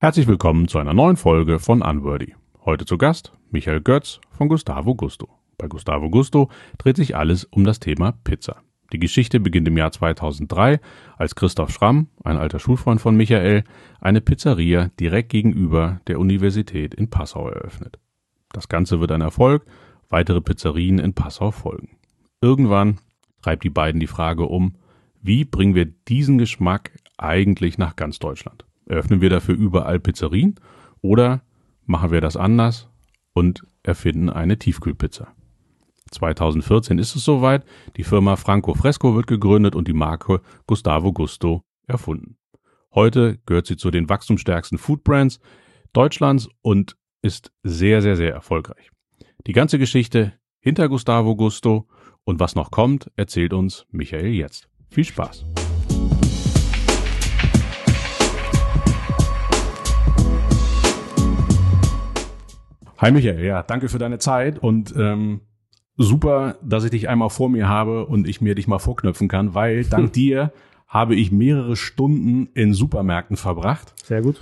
Herzlich willkommen zu einer neuen Folge von Unworthy. Heute zu Gast Michael Götz von Gustavo Gusto. Bei Gustavo Gusto dreht sich alles um das Thema Pizza. Die Geschichte beginnt im Jahr 2003, als Christoph Schramm, ein alter Schulfreund von Michael, eine Pizzeria direkt gegenüber der Universität in Passau eröffnet. Das Ganze wird ein Erfolg, weitere Pizzerien in Passau folgen. Irgendwann treibt die beiden die Frage um, wie bringen wir diesen Geschmack eigentlich nach ganz Deutschland? Eröffnen wir dafür überall Pizzerien oder machen wir das anders und erfinden eine Tiefkühlpizza? 2014 ist es soweit, die Firma Franco Fresco wird gegründet und die Marke Gustavo Gusto erfunden. Heute gehört sie zu den wachstumsstärksten Foodbrands Deutschlands und ist sehr, sehr, sehr erfolgreich. Die ganze Geschichte hinter Gustavo Gusto und was noch kommt, erzählt uns Michael jetzt. Viel Spaß! Hi Michael, ja, danke für deine Zeit und ähm, super, dass ich dich einmal vor mir habe und ich mir dich mal vorknöpfen kann, weil dank dir habe ich mehrere Stunden in Supermärkten verbracht. Sehr gut.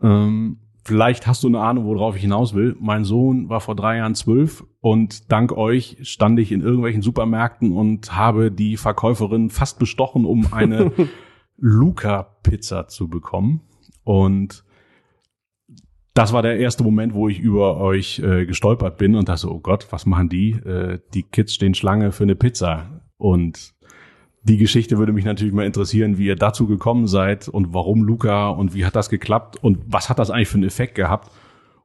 Ähm, vielleicht hast du eine Ahnung, worauf ich hinaus will. Mein Sohn war vor drei Jahren zwölf und dank euch stand ich in irgendwelchen Supermärkten und habe die Verkäuferin fast bestochen, um eine Luca-Pizza zu bekommen. Und das war der erste Moment, wo ich über euch äh, gestolpert bin und dachte, oh Gott, was machen die? Äh, die Kids stehen Schlange für eine Pizza. Und die Geschichte würde mich natürlich mal interessieren, wie ihr dazu gekommen seid und warum Luca und wie hat das geklappt und was hat das eigentlich für einen Effekt gehabt?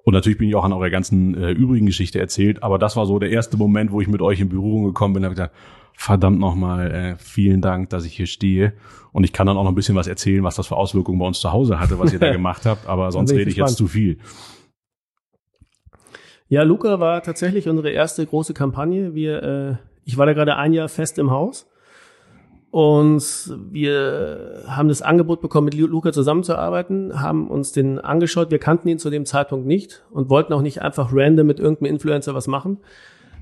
Und natürlich bin ich auch an eurer ganzen äh, übrigen Geschichte erzählt, aber das war so der erste Moment, wo ich mit euch in Berührung gekommen bin, habe gesagt, verdammt nochmal, äh, vielen Dank, dass ich hier stehe. Und ich kann dann auch noch ein bisschen was erzählen, was das für Auswirkungen bei uns zu Hause hatte, was ihr da gemacht habt, aber sonst rede ich jetzt zu viel. Ja, Luca war tatsächlich unsere erste große Kampagne. Wir, äh, ich war da gerade ein Jahr fest im Haus und wir haben das Angebot bekommen, mit Luca zusammenzuarbeiten, haben uns den angeschaut. Wir kannten ihn zu dem Zeitpunkt nicht und wollten auch nicht einfach random mit irgendeinem Influencer was machen,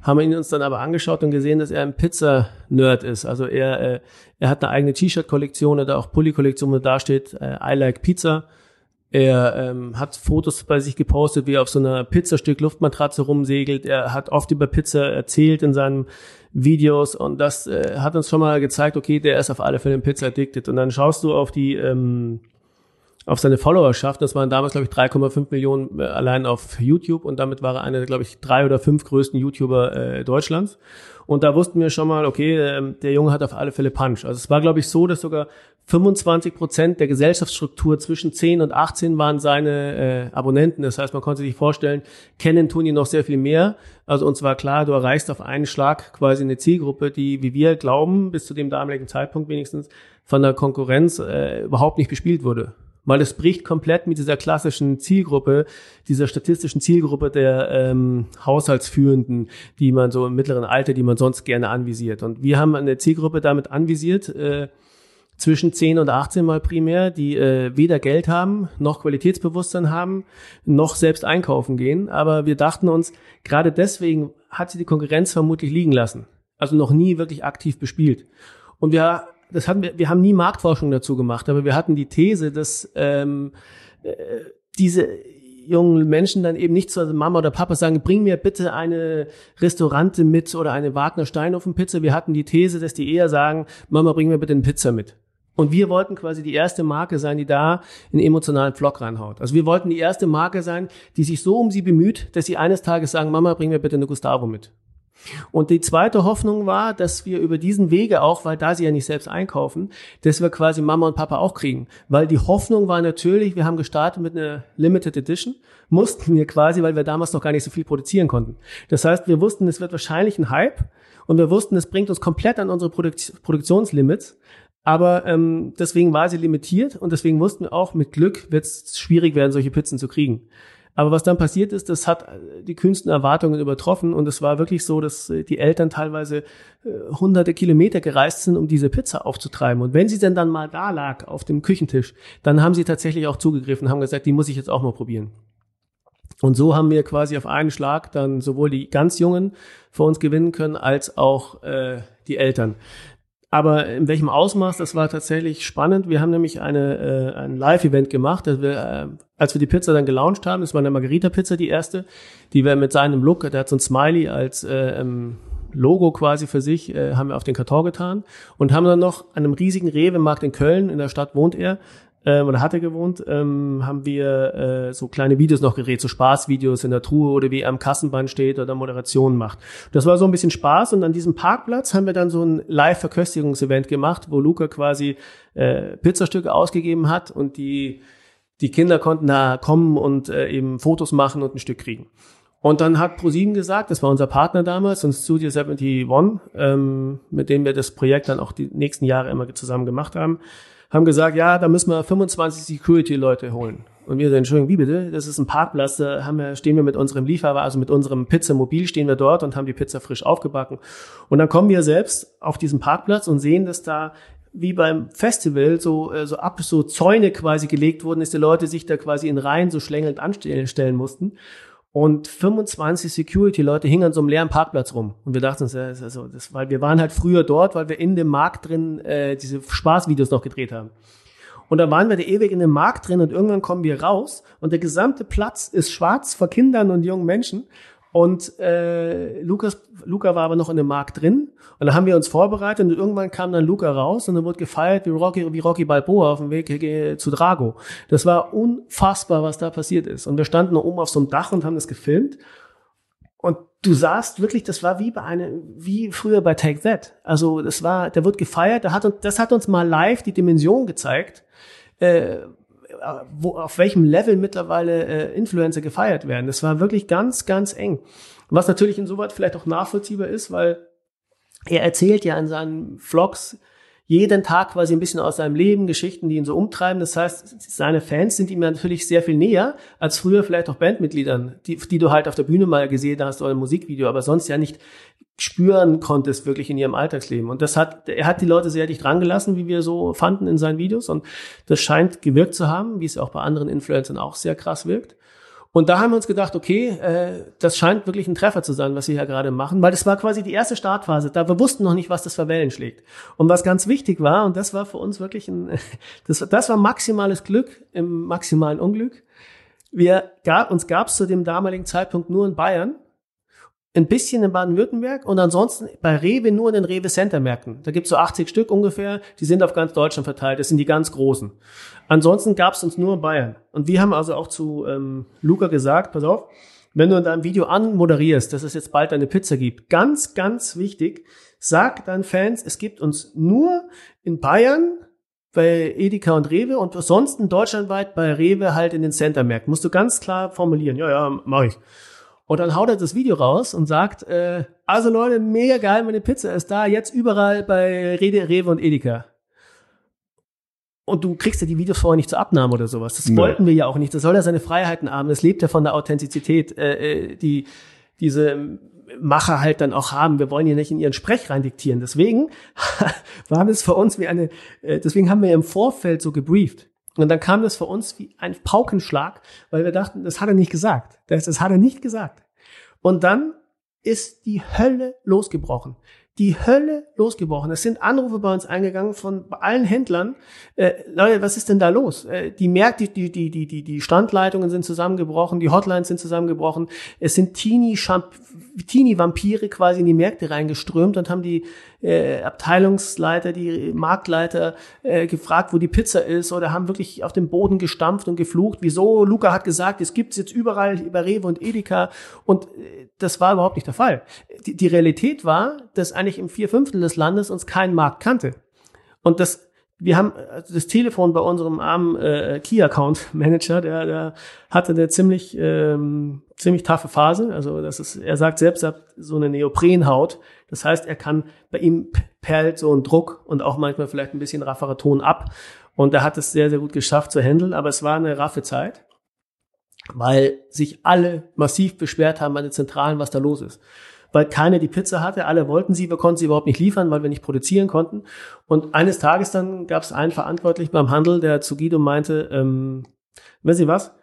haben ihn uns dann aber angeschaut und gesehen, dass er ein Pizza-Nerd ist. Also er, äh, er hat eine eigene T-Shirt-Kollektion oder auch Pulli-Kollektion, wo da steht äh, I like Pizza. Er ähm, hat Fotos bei sich gepostet, wie er auf so einer Pizzastück Luftmatratze rumsegelt. Er hat oft über Pizza erzählt in seinen Videos und das äh, hat uns schon mal gezeigt, okay, der ist auf alle Fälle ein Pizza addicted. Und dann schaust du auf die ähm, auf seine Followerschaft. Das waren damals, glaube ich, 3,5 Millionen äh, allein auf YouTube und damit war er einer, glaube ich, drei oder fünf größten YouTuber äh, Deutschlands. Und da wussten wir schon mal, okay, äh, der Junge hat auf alle Fälle Punch. Also es war, glaube ich, so, dass sogar 25 Prozent der Gesellschaftsstruktur zwischen 10 und 18 waren seine äh, Abonnenten. Das heißt, man konnte sich vorstellen, kennen tun ihn noch sehr viel mehr. Also uns war klar, du erreichst auf einen Schlag quasi eine Zielgruppe, die, wie wir glauben, bis zu dem damaligen Zeitpunkt wenigstens von der Konkurrenz äh, überhaupt nicht bespielt wurde weil es bricht komplett mit dieser klassischen Zielgruppe, dieser statistischen Zielgruppe der ähm, Haushaltsführenden, die man so im mittleren Alter, die man sonst gerne anvisiert. Und wir haben eine Zielgruppe damit anvisiert, äh, zwischen 10 und 18 mal primär, die äh, weder Geld haben, noch Qualitätsbewusstsein haben, noch selbst einkaufen gehen. Aber wir dachten uns, gerade deswegen hat sie die Konkurrenz vermutlich liegen lassen. Also noch nie wirklich aktiv bespielt. Und wir das hatten wir, wir haben nie Marktforschung dazu gemacht, aber wir hatten die These, dass ähm, äh, diese jungen Menschen dann eben nicht zu Mama oder Papa sagen, bring mir bitte eine Restaurante mit oder eine Wagner Steinhofen Pizza. Wir hatten die These, dass die eher sagen, Mama, bring mir bitte eine Pizza mit. Und wir wollten quasi die erste Marke sein, die da einen emotionalen Vlog reinhaut. Also wir wollten die erste Marke sein, die sich so um sie bemüht, dass sie eines Tages sagen, Mama, bring mir bitte eine Gustavo mit. Und die zweite Hoffnung war, dass wir über diesen Wege auch, weil da sie ja nicht selbst einkaufen, dass wir quasi Mama und Papa auch kriegen. Weil die Hoffnung war natürlich, wir haben gestartet mit einer Limited Edition, mussten wir quasi, weil wir damals noch gar nicht so viel produzieren konnten. Das heißt, wir wussten, es wird wahrscheinlich ein Hype und wir wussten, es bringt uns komplett an unsere Produk Produktionslimits. Aber ähm, deswegen war sie limitiert und deswegen wussten wir auch, mit Glück wird es schwierig werden, solche Pizzen zu kriegen. Aber was dann passiert ist, das hat äh, die kühnsten Erwartungen übertroffen und es war wirklich so, dass äh, die Eltern teilweise äh, hunderte Kilometer gereist sind, um diese Pizza aufzutreiben. Und wenn sie denn dann mal da lag auf dem Küchentisch, dann haben sie tatsächlich auch zugegriffen, haben gesagt, die muss ich jetzt auch mal probieren. Und so haben wir quasi auf einen Schlag dann sowohl die ganz Jungen für uns gewinnen können, als auch äh, die Eltern. Aber in welchem Ausmaß, das war tatsächlich spannend. Wir haben nämlich eine, äh, ein Live-Event gemacht, dass wir, äh, als wir die Pizza dann gelauncht haben, das war eine Margarita-Pizza, die erste, die wir mit seinem Look, der hat so ein Smiley als äh, ähm, Logo quasi für sich, äh, haben wir auf den Karton getan und haben dann noch an einem riesigen Rewe-Markt in Köln, in der Stadt wohnt er, ähm, oder hat er gewohnt, ähm, haben wir äh, so kleine Videos noch gedreht, so Spaßvideos in der Truhe oder wie er am Kassenband steht oder Moderationen macht. Das war so ein bisschen Spaß und an diesem Parkplatz haben wir dann so ein Live-Verköstigungsevent gemacht, wo Luca quasi äh, Pizzastücke ausgegeben hat und die die Kinder konnten da kommen und äh, eben Fotos machen und ein Stück kriegen. Und dann hat ProSieben gesagt, das war unser Partner damals und Studio 71, ähm, mit dem wir das Projekt dann auch die nächsten Jahre immer zusammen gemacht haben, haben gesagt, ja, da müssen wir 25 Security-Leute holen. Und wir sagen, Entschuldigung, wie bitte? Das ist ein Parkplatz, da haben wir, stehen wir mit unserem Lieferwagen, also mit unserem Pizzamobil stehen wir dort und haben die Pizza frisch aufgebacken. Und dann kommen wir selbst auf diesen Parkplatz und sehen, dass da wie beim Festival so, äh, so ab, so Zäune quasi gelegt wurden, dass die Leute sich da quasi in Reihen so schlängelnd anstellen mussten. Und 25 Security-Leute hingen an so einem leeren Parkplatz rum. Und wir dachten uns, also das, weil wir waren halt früher dort, weil wir in dem Markt drin äh, diese Spaßvideos noch gedreht haben. Und da waren wir da ewig in dem Markt drin und irgendwann kommen wir raus und der gesamte Platz ist schwarz vor Kindern und jungen Menschen. Und äh, Lukas, Luca war aber noch in dem Markt drin. Und dann haben wir uns vorbereitet und irgendwann kam dann Luca raus und dann wurde gefeiert wie Rocky, wie Rocky Balboa auf dem Weg zu Drago. Das war unfassbar, was da passiert ist. Und wir standen oben auf so einem Dach und haben das gefilmt. Und du sahst wirklich, das war wie bei eine, wie früher bei Take That. Also das war, der wird gefeiert, der hat uns, das hat uns mal live die Dimension gezeigt, äh, wo, auf welchem Level mittlerweile äh, Influencer gefeiert werden. Das war wirklich ganz, ganz eng. Was natürlich insoweit vielleicht auch nachvollziehbar ist, weil er erzählt ja in seinen Vlogs jeden Tag quasi ein bisschen aus seinem Leben, Geschichten, die ihn so umtreiben. Das heißt, seine Fans sind ihm natürlich sehr viel näher als früher vielleicht auch Bandmitgliedern, die, die du halt auf der Bühne mal gesehen hast oder im Musikvideo, aber sonst ja nicht spüren konntest wirklich in ihrem Alltagsleben. Und das hat, er hat die Leute sehr dicht rangelassen, wie wir so fanden in seinen Videos. Und das scheint gewirkt zu haben, wie es auch bei anderen Influencern auch sehr krass wirkt. Und da haben wir uns gedacht, okay, äh, das scheint wirklich ein Treffer zu sein, was wir hier gerade machen, weil das war quasi die erste Startphase. Da wir wussten noch nicht, was das für Wellen schlägt. Und was ganz wichtig war, und das war für uns wirklich ein, das, das war maximales Glück im maximalen Unglück. Wir gab, uns gab es zu dem damaligen Zeitpunkt nur in Bayern ein bisschen in Baden-Württemberg und ansonsten bei Rewe nur in den Rewe Center Märkten. Da gibt's so 80 Stück ungefähr, die sind auf ganz Deutschland verteilt, das sind die ganz großen. Ansonsten gab's uns nur in Bayern. Und wir haben also auch zu ähm, Luca gesagt, pass auf, wenn du in deinem Video anmoderierst, dass es jetzt bald eine Pizza gibt, ganz, ganz wichtig, sag deinen Fans, es gibt uns nur in Bayern, bei Edeka und Rewe und ansonsten deutschlandweit bei Rewe halt in den Centermärkten. Musst du ganz klar formulieren. Ja, ja, mach ich. Und dann haut er das Video raus und sagt, äh, also Leute, mega geil, meine Pizza ist da, jetzt überall bei Rede, Rewe und Edeka. Und du kriegst ja die Videos vorher nicht zur Abnahme oder sowas. Das nee. wollten wir ja auch nicht. Das soll ja seine Freiheiten haben. Das lebt ja von der Authentizität, äh, äh die diese Macher halt dann auch haben. Wir wollen ja nicht in ihren Sprech rein diktieren. Deswegen war es für uns wie eine, äh, deswegen haben wir im Vorfeld so gebrieft. Und dann kam das für uns wie ein Paukenschlag, weil wir dachten, das hat er nicht gesagt. Das, das hat er nicht gesagt. Und dann ist die Hölle losgebrochen die Hölle losgebrochen. Es sind Anrufe bei uns eingegangen von allen Händlern. Äh, Leute, was ist denn da los? Äh, die Märkte, die, die, die, die, die Standleitungen sind zusammengebrochen, die Hotlines sind zusammengebrochen. Es sind Teenie-Vampire quasi in die Märkte reingeströmt und haben die äh, Abteilungsleiter, die Marktleiter äh, gefragt, wo die Pizza ist oder haben wirklich auf dem Boden gestampft und geflucht. Wieso? Luca hat gesagt, es gibt's jetzt überall bei Rewe und Edeka und äh, das war überhaupt nicht der Fall. Die, die Realität war, dass eigentlich im vier Fünftel des Landes uns kein Markt kannte. Und das wir haben also das Telefon bei unserem armen äh, Key Account Manager, der, der hatte eine ziemlich ähm, ziemlich taffe Phase. Also das ist, er sagt selbst, er hat so eine Neoprenhaut. Das heißt, er kann bei ihm perlt so ein Druck und auch manchmal vielleicht ein bisschen rafferer Ton ab. Und er hat es sehr sehr gut geschafft zu handeln. Aber es war eine raffe Zeit weil sich alle massiv beschwert haben bei den Zentralen, was da los ist. Weil keiner die Pizza hatte, alle wollten sie, wir konnten sie überhaupt nicht liefern, weil wir nicht produzieren konnten. Und eines Tages dann gab es einen Verantwortlichen beim Handel, der zu Guido meinte, ähm, wissen Sie was,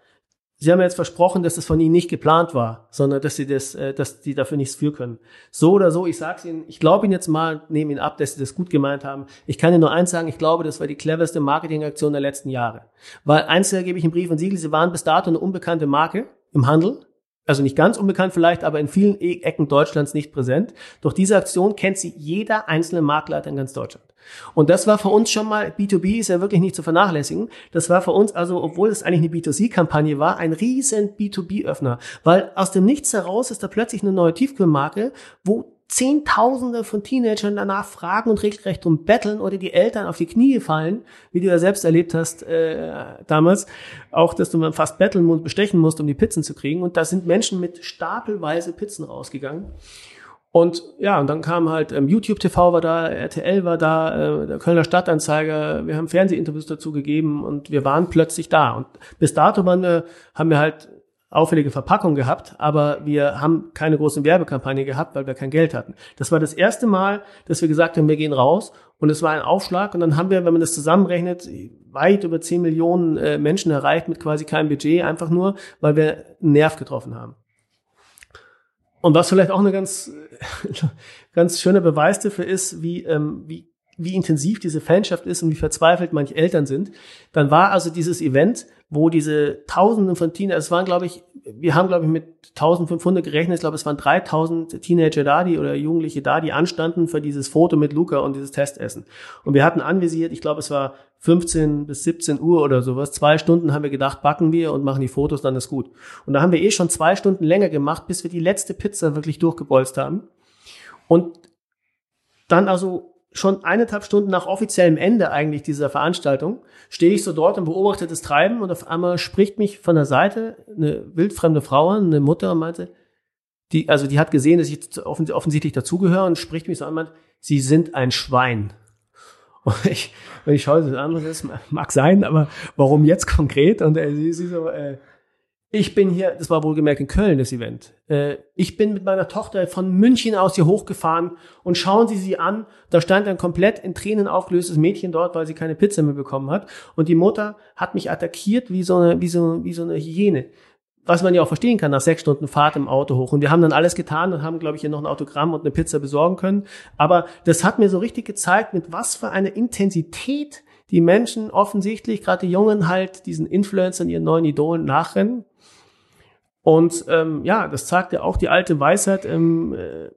Sie haben jetzt versprochen, dass das von Ihnen nicht geplant war, sondern dass Sie das, äh, dass die dafür nichts für können. So oder so, ich sage Ihnen, ich glaube Ihnen jetzt mal, nehme Ihnen ab, dass Sie das gut gemeint haben. Ich kann Ihnen nur eins sagen, ich glaube, das war die cleverste Marketingaktion der letzten Jahre. Weil eins gebe ich im Brief und Siegel, Sie waren bis dato eine unbekannte Marke im Handel also nicht ganz unbekannt vielleicht, aber in vielen e- Ecken Deutschlands nicht präsent. Durch diese Aktion kennt sie jeder einzelne Marktleiter in ganz Deutschland. Und das war für uns schon mal, B2B ist ja wirklich nicht zu vernachlässigen, das war für uns also, obwohl es eigentlich eine B2C-Kampagne war, ein riesen B2B-Öffner. Weil aus dem Nichts heraus ist da plötzlich eine neue Tiefkühlmarke, wo Zehntausende von Teenagern danach fragen und regelrecht drum betteln oder die Eltern auf die Knie fallen, wie du ja selbst erlebt hast äh, damals, auch dass du fast betteln und bestechen musst, um die Pizzen zu kriegen. Und da sind Menschen mit stapelweise Pizzen rausgegangen. Und ja, und dann kam halt ähm, YouTube TV war da, RTL war da, äh, der Kölner Stadtanzeiger, wir haben Fernsehinterviews dazu gegeben und wir waren plötzlich da. Und bis dato waren wir, haben wir halt auffällige Verpackung gehabt, aber wir haben keine große Werbekampagne gehabt, weil wir kein Geld hatten. Das war das erste Mal, dass wir gesagt haben, wir gehen raus und es war ein Aufschlag und dann haben wir, wenn man das zusammenrechnet, weit über 10 Millionen äh, Menschen erreicht mit quasi keinem Budget, einfach nur, weil wir einen Nerv getroffen haben. Und was vielleicht auch eine ganz, ganz schöner Beweis dafür ist, wie, ähm, wie, wie intensiv diese Fanschaft ist und wie verzweifelt manche Eltern sind, dann war also dieses Event wo diese Tausenden von Teenagern, es waren glaube ich, wir haben glaube ich mit 1500 gerechnet, ich glaube es waren 3000 Teenager da, die oder Jugendliche da, die anstanden für dieses Foto mit Luca und dieses Testessen. Und wir hatten anvisiert, ich glaube es war 15 bis 17 Uhr oder sowas, zwei Stunden haben wir gedacht, backen wir und machen die Fotos, dann ist gut. Und da haben wir eh schon zwei Stunden länger gemacht, bis wir die letzte Pizza wirklich durchgebolzt haben. Und dann also schon eineinhalb Stunden nach offiziellem Ende eigentlich dieser Veranstaltung stehe ich so dort und beobachte das Treiben und auf einmal spricht mich von der Seite eine wildfremde Frau an, eine Mutter und meinte, die, also die hat gesehen, dass ich offensichtlich dazugehöre und spricht mich so an und sie sind ein Schwein. Und ich, wenn ich schaue das an, das mag sein, aber warum jetzt konkret? Und äh, sie, sie so, äh, ich bin hier, das war wohlgemerkt in Köln, das Event. Äh, ich bin mit meiner Tochter von München aus hier hochgefahren und schauen Sie sie an. Da stand ein komplett in Tränen aufgelöstes Mädchen dort, weil sie keine Pizza mehr bekommen hat. Und die Mutter hat mich attackiert wie so eine, wie so, wie so eine Hyäne. Was man ja auch verstehen kann nach sechs Stunden Fahrt im Auto hoch. Und wir haben dann alles getan und haben, glaube ich, hier noch ein Autogramm und eine Pizza besorgen können. Aber das hat mir so richtig gezeigt, mit was für einer Intensität die Menschen offensichtlich, gerade die Jungen halt, diesen Influencern, ihren neuen Idolen nachrennen. Und ähm, ja, das zeigt ja auch die alte Weisheit, ähm, äh,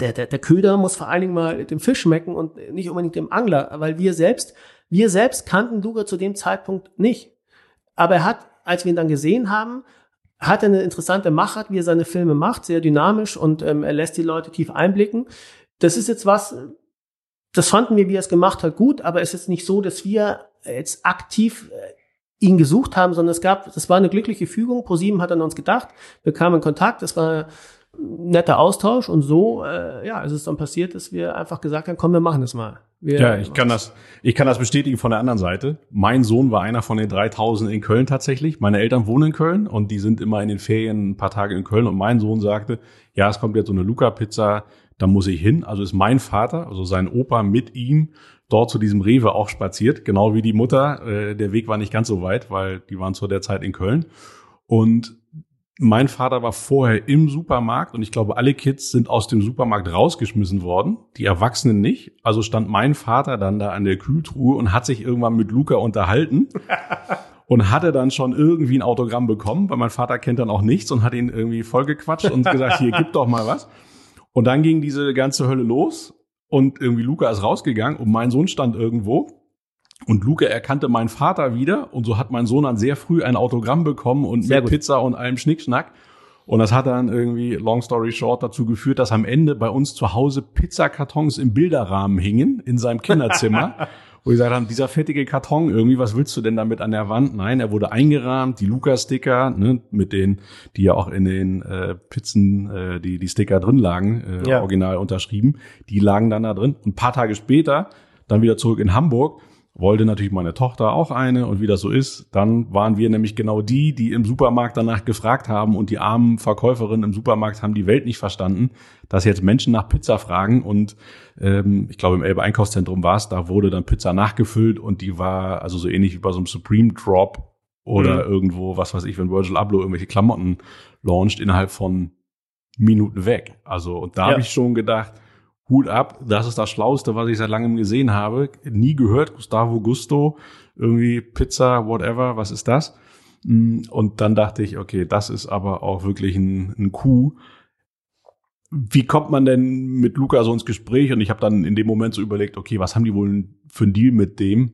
der, der, der Köder muss vor allen Dingen mal dem Fisch schmecken und nicht unbedingt dem Angler, weil wir selbst, wir selbst kannten Luger zu dem Zeitpunkt nicht. Aber er hat, als wir ihn dann gesehen haben, hat er eine interessante Machart, wie er seine Filme macht, sehr dynamisch und ähm, er lässt die Leute tief einblicken. Das ist jetzt was, das fanden wir, wie er es gemacht hat, gut, aber es ist nicht so, dass wir jetzt aktiv äh, ihn gesucht haben, sondern es gab, das war eine glückliche Fügung. ProSieben hat an uns gedacht, wir kamen in Kontakt, das war ein netter Austausch und so, äh, ja, es ist dann passiert, dass wir einfach gesagt haben, komm, wir machen das mal. Wir ja, ich kann das, ich kann das bestätigen von der anderen Seite. Mein Sohn war einer von den 3000 in Köln tatsächlich. Meine Eltern wohnen in Köln und die sind immer in den Ferien ein paar Tage in Köln und mein Sohn sagte, ja, es kommt jetzt so eine Luca-Pizza, da muss ich hin. Also ist mein Vater, also sein Opa mit ihm dort zu diesem Rewe auch spaziert, genau wie die Mutter. Äh, der Weg war nicht ganz so weit, weil die waren zu der Zeit in Köln. Und mein Vater war vorher im Supermarkt und ich glaube, alle Kids sind aus dem Supermarkt rausgeschmissen worden, die Erwachsenen nicht. Also stand mein Vater dann da an der Kühltruhe und hat sich irgendwann mit Luca unterhalten und hatte dann schon irgendwie ein Autogramm bekommen, weil mein Vater kennt dann auch nichts und hat ihn irgendwie vollgequatscht und gesagt, hier, gib doch mal was. Und dann ging diese ganze Hölle los und irgendwie Luca ist rausgegangen und mein Sohn stand irgendwo. Und Luca erkannte meinen Vater wieder und so hat mein Sohn dann sehr früh ein Autogramm bekommen und Sehr mit gut. Pizza und allem Schnickschnack. Und das hat dann irgendwie, long story short, dazu geführt, dass am Ende bei uns zu Hause Pizzakartons im Bilderrahmen hingen in seinem Kinderzimmer. wo ich gesagt haben, dieser fettige Karton irgendwie, was willst du denn damit an der Wand? Nein, er wurde eingerahmt, die Luca-Sticker, ne, mit denen, die ja auch in den äh, Pizzen, äh, die die Sticker drin lagen, äh, ja. original unterschrieben, die lagen dann da drin. Und ein paar Tage später, dann wieder zurück in Hamburg, wollte natürlich meine Tochter auch eine und wie das so ist, dann waren wir nämlich genau die, die im Supermarkt danach gefragt haben und die armen Verkäuferinnen im Supermarkt haben die Welt nicht verstanden, dass jetzt Menschen nach Pizza fragen und ähm, ich glaube im Elbe Einkaufszentrum war es, da wurde dann Pizza nachgefüllt und die war also so ähnlich wie bei so einem Supreme Drop oder mhm. irgendwo, was weiß ich, wenn Virgil Abloh irgendwelche Klamotten launcht, innerhalb von Minuten weg. Also, und da ja. habe ich schon gedacht, Hut ab, das ist das Schlauste, was ich seit langem gesehen habe. Nie gehört, Gustavo Gusto, irgendwie Pizza, whatever, was ist das? Mm, und dann dachte ich, okay, das ist aber auch wirklich ein, ein Coup. Wie kommt man denn mit Luca so ins Gespräch? Und ich habe dann in dem Moment so überlegt, okay, was haben die wohl für einen Deal mit dem?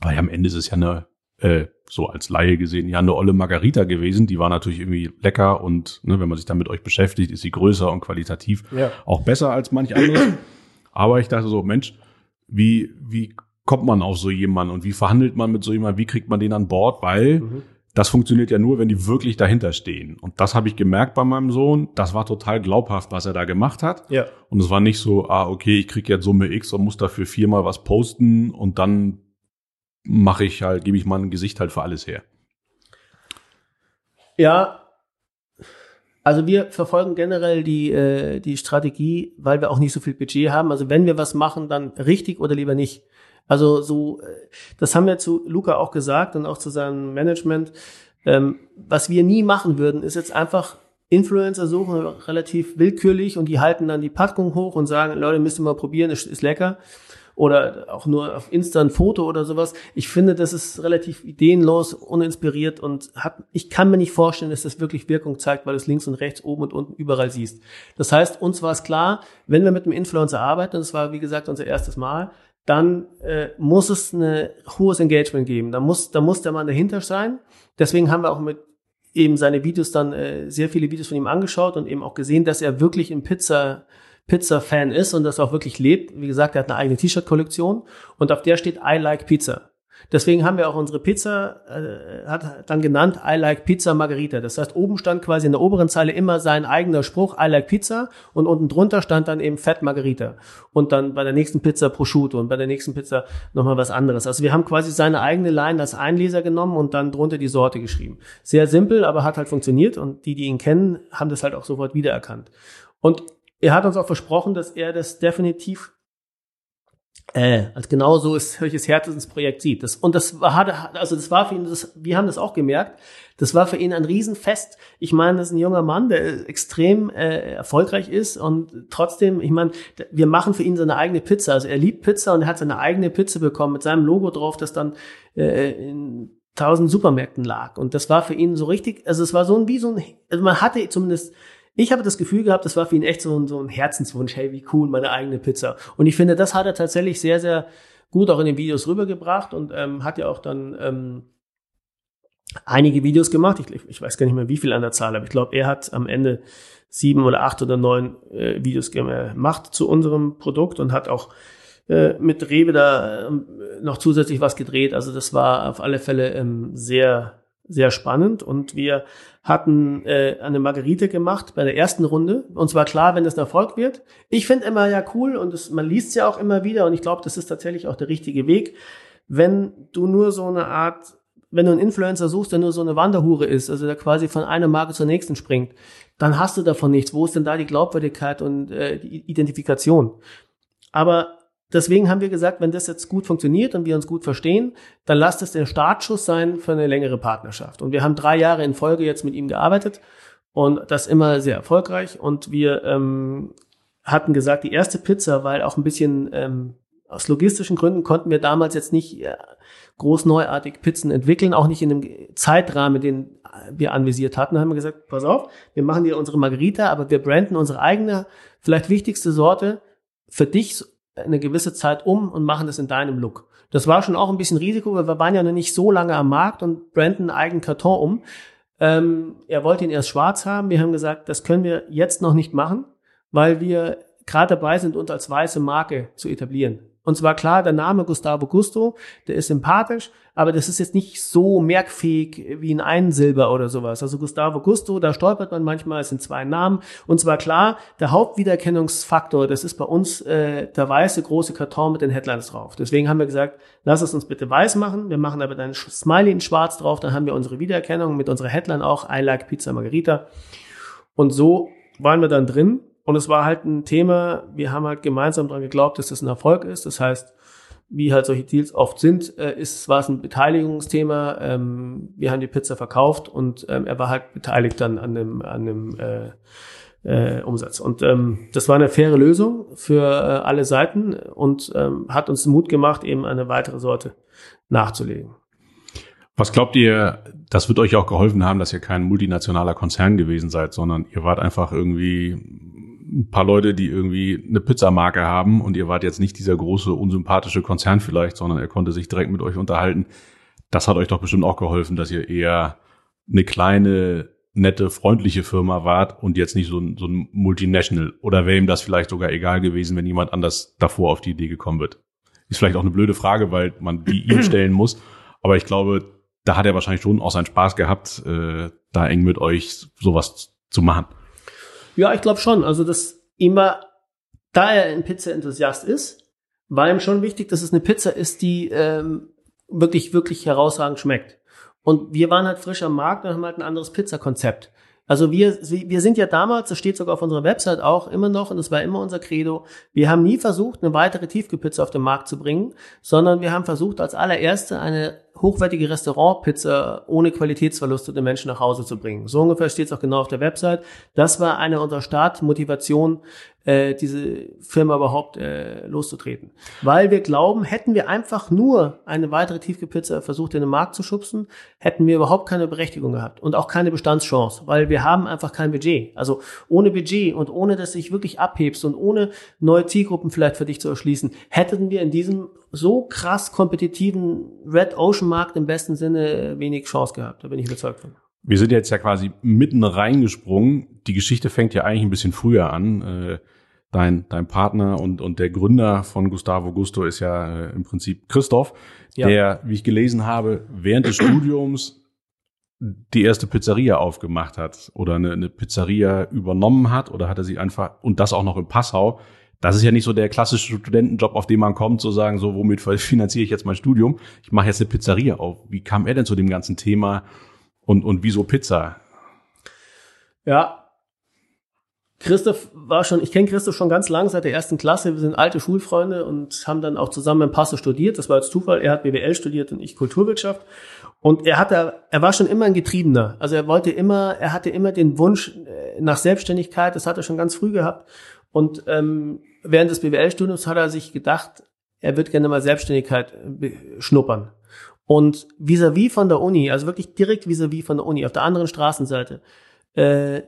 Weil am Ende ist es ja eine äh, so als Laie gesehen, ja eine olle Margarita gewesen. Die war natürlich irgendwie lecker und ne, wenn man sich dann mit euch beschäftigt, ist sie größer und qualitativ ja. auch besser als manch anderes. Aber ich dachte so, Mensch, wie, wie kommt man auf so jemanden und wie verhandelt man mit so jemandem, wie kriegt man den an Bord? Weil mhm. das funktioniert ja nur, wenn die wirklich dahinter stehen. Und das habe ich gemerkt bei meinem Sohn. Das war total glaubhaft, was er da gemacht hat. Ja. Und es war nicht so, ah, okay, ich krieg jetzt Summe X und muss dafür viermal was posten und dann mache ich halt, gebe ich mein Gesicht halt für alles her. Ja, also wir verfolgen generell die, äh, die Strategie, weil wir auch nicht so viel Budget haben. Also wenn wir was machen, dann richtig oder lieber nicht. Also so, äh, das haben wir zu Luca auch gesagt und auch zu seinem Management. Ähm, was wir nie machen würden, ist jetzt einfach Influencer suchen, relativ willkürlich und die halten dann die Packung hoch und sagen, Leute, müsst ihr mal probieren, ist, ist lecker oder auch nur auf Insta ein Foto oder sowas. Ich finde, das ist relativ ideenlos, uninspiriert und hat, ich kann mir nicht vorstellen, dass das wirklich Wirkung zeigt, weil du es links und rechts, oben und unten überall siehst. Das heißt, uns war es klar, wenn wir mit einem Influencer arbeiten, das war wie gesagt unser erstes Mal, dann äh, muss es ein hohes Engagement geben. Da muss, da muss der Mann dahinter sein. Deswegen haben wir auch mit eben seine Videos dann äh, sehr viele Videos von ihm angeschaut und eben auch gesehen, dass er wirklich im Pizza Pizza-Fan ist und das auch wirklich lebt. Wie gesagt, er hat eine eigene T-Shirt-Kollektion und auf der steht I like Pizza. Deswegen haben wir auch unsere Pizza, äh, hat dann genannt, I like Pizza Margarita. Das heißt, oben stand quasi in der oberen Zeile immer sein eigener Spruch, I like Pizza, und unten drunter stand dann eben Fett Margarita. Und dann bei der nächsten Pizza Prosciutto und bei der nächsten Pizza nochmal was anderes. Also wir haben quasi seine eigene Line als Einleser genommen und dann drunter die Sorte geschrieben. Sehr simpel, aber hat halt funktioniert und die, die ihn kennen, haben das halt auch sofort wiedererkannt. Und er hat uns auch versprochen, dass er das definitiv äh, als genau so ist solches Herzensprojekt sieht. Das, und das war, also das war für ihn, das, wir haben das auch gemerkt, das war für ihn ein Riesenfest. Ich meine, das ist ein junger Mann, der extrem äh, erfolgreich ist und trotzdem, ich meine, wir machen für ihn seine eigene Pizza. Also er liebt Pizza und er hat seine eigene Pizza bekommen mit seinem Logo drauf, das dann äh, in tausend Supermärkten lag. Und das war für ihn so richtig, also es war so ein, wie so ein, also man hatte zumindest ich habe das Gefühl gehabt, das war für ihn echt so ein, so ein Herzenswunsch, hey, wie cool, meine eigene Pizza. Und ich finde, das hat er tatsächlich sehr, sehr gut auch in den Videos rübergebracht und ähm, hat ja auch dann ähm, einige Videos gemacht. Ich, ich weiß gar nicht mehr, wie viel an der Zahl, aber ich glaube, er hat am Ende sieben oder acht oder neun äh, Videos gemacht zu unserem Produkt und hat auch äh, mit Rewe da äh, noch zusätzlich was gedreht. Also das war auf alle Fälle ähm, sehr sehr spannend und wir hatten äh, eine Margarite gemacht bei der ersten Runde. Und zwar klar, wenn das ein Erfolg wird. Ich finde immer ja cool und das, man liest ja auch immer wieder und ich glaube, das ist tatsächlich auch der richtige Weg. Wenn du nur so eine Art, wenn du einen Influencer suchst, der nur so eine Wanderhure ist, also der quasi von einer Marke zur nächsten springt, dann hast du davon nichts. Wo ist denn da die Glaubwürdigkeit und äh, die Identifikation? Aber Deswegen haben wir gesagt, wenn das jetzt gut funktioniert und wir uns gut verstehen, dann lasst es der Startschuss sein für eine längere Partnerschaft. Und wir haben drei Jahre in Folge jetzt mit ihm gearbeitet und das immer sehr erfolgreich. Und wir ähm, hatten gesagt, die erste Pizza, weil auch ein bisschen ähm, aus logistischen Gründen konnten wir damals jetzt nicht äh, groß neuartig Pizzen entwickeln, auch nicht in dem Zeitrahmen, den wir anvisiert hatten. Da haben wir gesagt, pass auf, wir machen dir unsere Margarita, aber wir branden unsere eigene, vielleicht wichtigste Sorte für dich eine gewisse Zeit um und machen das in deinem Look. Das war schon auch ein bisschen Risiko, weil wir waren ja noch nicht so lange am Markt und branden einen eigenen Karton um. Ähm, er wollte ihn erst schwarz haben. Wir haben gesagt, das können wir jetzt noch nicht machen, weil wir gerade dabei sind, uns als weiße Marke zu etablieren. Und zwar klar, der Name Gustavo Gusto, der ist sympathisch, aber das ist jetzt nicht so merkfähig wie ein Einsilber oder sowas. Also Gustavo Gusto, da stolpert man manchmal, es sind zwei Namen. Und zwar klar, der Hauptwiedererkennungsfaktor, das ist bei uns äh, der weiße große Karton mit den Headlines drauf. Deswegen haben wir gesagt, lass es uns bitte weiß machen. Wir machen aber dann Smiley in schwarz drauf, dann haben wir unsere Wiedererkennung mit unserer Headline auch, I like Pizza Margarita. Und so waren wir dann drin und es war halt ein Thema, wir haben halt gemeinsam daran geglaubt, dass das ein Erfolg ist. Das heißt, wie halt solche Deals oft sind, äh, ist, war es ein Beteiligungsthema. Ähm, wir haben die Pizza verkauft und ähm, er war halt beteiligt dann an dem, an dem äh, äh, Umsatz. Und ähm, das war eine faire Lösung für äh, alle Seiten und ähm, hat uns Mut gemacht, eben eine weitere Sorte nachzulegen. Was glaubt ihr, das wird euch auch geholfen haben, dass ihr kein multinationaler Konzern gewesen seid, sondern ihr wart einfach irgendwie ein paar Leute, die irgendwie eine Pizzamarke haben und ihr wart jetzt nicht dieser große, unsympathische Konzern vielleicht, sondern er konnte sich direkt mit euch unterhalten. Das hat euch doch bestimmt auch geholfen, dass ihr eher eine kleine, nette, freundliche Firma wart und jetzt nicht so ein, so ein Multinational. Oder wäre ihm das vielleicht sogar egal gewesen, wenn jemand anders davor auf die Idee gekommen wird? Ist vielleicht auch eine blöde Frage, weil man die ihm stellen muss. Aber ich glaube, da hat er wahrscheinlich schon auch seinen Spaß gehabt, äh, da eng mit euch sowas zu machen. Ja, ich glaube schon. Also das immer, da er ein Pizza-Enthusiast ist, war ihm schon wichtig, dass es eine Pizza ist, die ähm, wirklich, wirklich herausragend schmeckt. Und wir waren halt frisch am Markt und haben halt ein anderes Pizzakonzept. Also wir, wir sind ja damals, das steht sogar auf unserer Website auch immer noch, und das war immer unser Credo, wir haben nie versucht, eine weitere Tiefkühlpizza auf den Markt zu bringen, sondern wir haben versucht, als allererste eine hochwertige Restaurantpizza ohne Qualitätsverluste den Menschen nach Hause zu bringen. So ungefähr steht es auch genau auf der Website. Das war eine unserer Startmotivationen, äh, diese Firma überhaupt äh, loszutreten. Weil wir glauben, hätten wir einfach nur eine weitere Tiefkühlpizza versucht, in den Markt zu schubsen, hätten wir überhaupt keine Berechtigung gehabt und auch keine Bestandschance, weil wir haben einfach kein Budget. Also ohne Budget und ohne, dass du dich wirklich abhebst und ohne neue Zielgruppen vielleicht für dich zu erschließen, hätten wir in diesem so krass kompetitiven Red Ocean Markt im besten Sinne wenig Chance gehabt. Da bin ich überzeugt von. Wir sind jetzt ja quasi mitten reingesprungen. Die Geschichte fängt ja eigentlich ein bisschen früher an. Äh, dein, dein Partner und, und der Gründer von Gustavo Gusto ist ja äh, im Prinzip Christoph, ja. der, wie ich gelesen habe, während des Studiums die erste Pizzeria aufgemacht hat oder eine, eine Pizzeria übernommen hat oder hat er sie einfach, und das auch noch in Passau, das ist ja nicht so der klassische Studentenjob, auf den man kommt, zu sagen, so, womit finanziere ich jetzt mein Studium? Ich mache jetzt eine Pizzeria auf. Wie kam er denn zu dem ganzen Thema und, und wieso Pizza? Ja, Christoph war schon, ich kenne Christoph schon ganz lang seit der ersten Klasse. Wir sind alte Schulfreunde und haben dann auch zusammen in Passo studiert. Das war jetzt Zufall. Er hat BWL studiert und ich Kulturwirtschaft. Und er hatte, er war schon immer ein Getriebener. Also er wollte immer, er hatte immer den Wunsch äh, nach Selbstständigkeit. Das hat er schon ganz früh gehabt. Und ähm, während des BWL-Studiums hat er sich gedacht, er wird gerne mal Selbstständigkeit äh, schnuppern. Und vis-à-vis -vis von der Uni, also wirklich direkt vis-à-vis -vis von der Uni, auf der anderen Straßenseite, äh,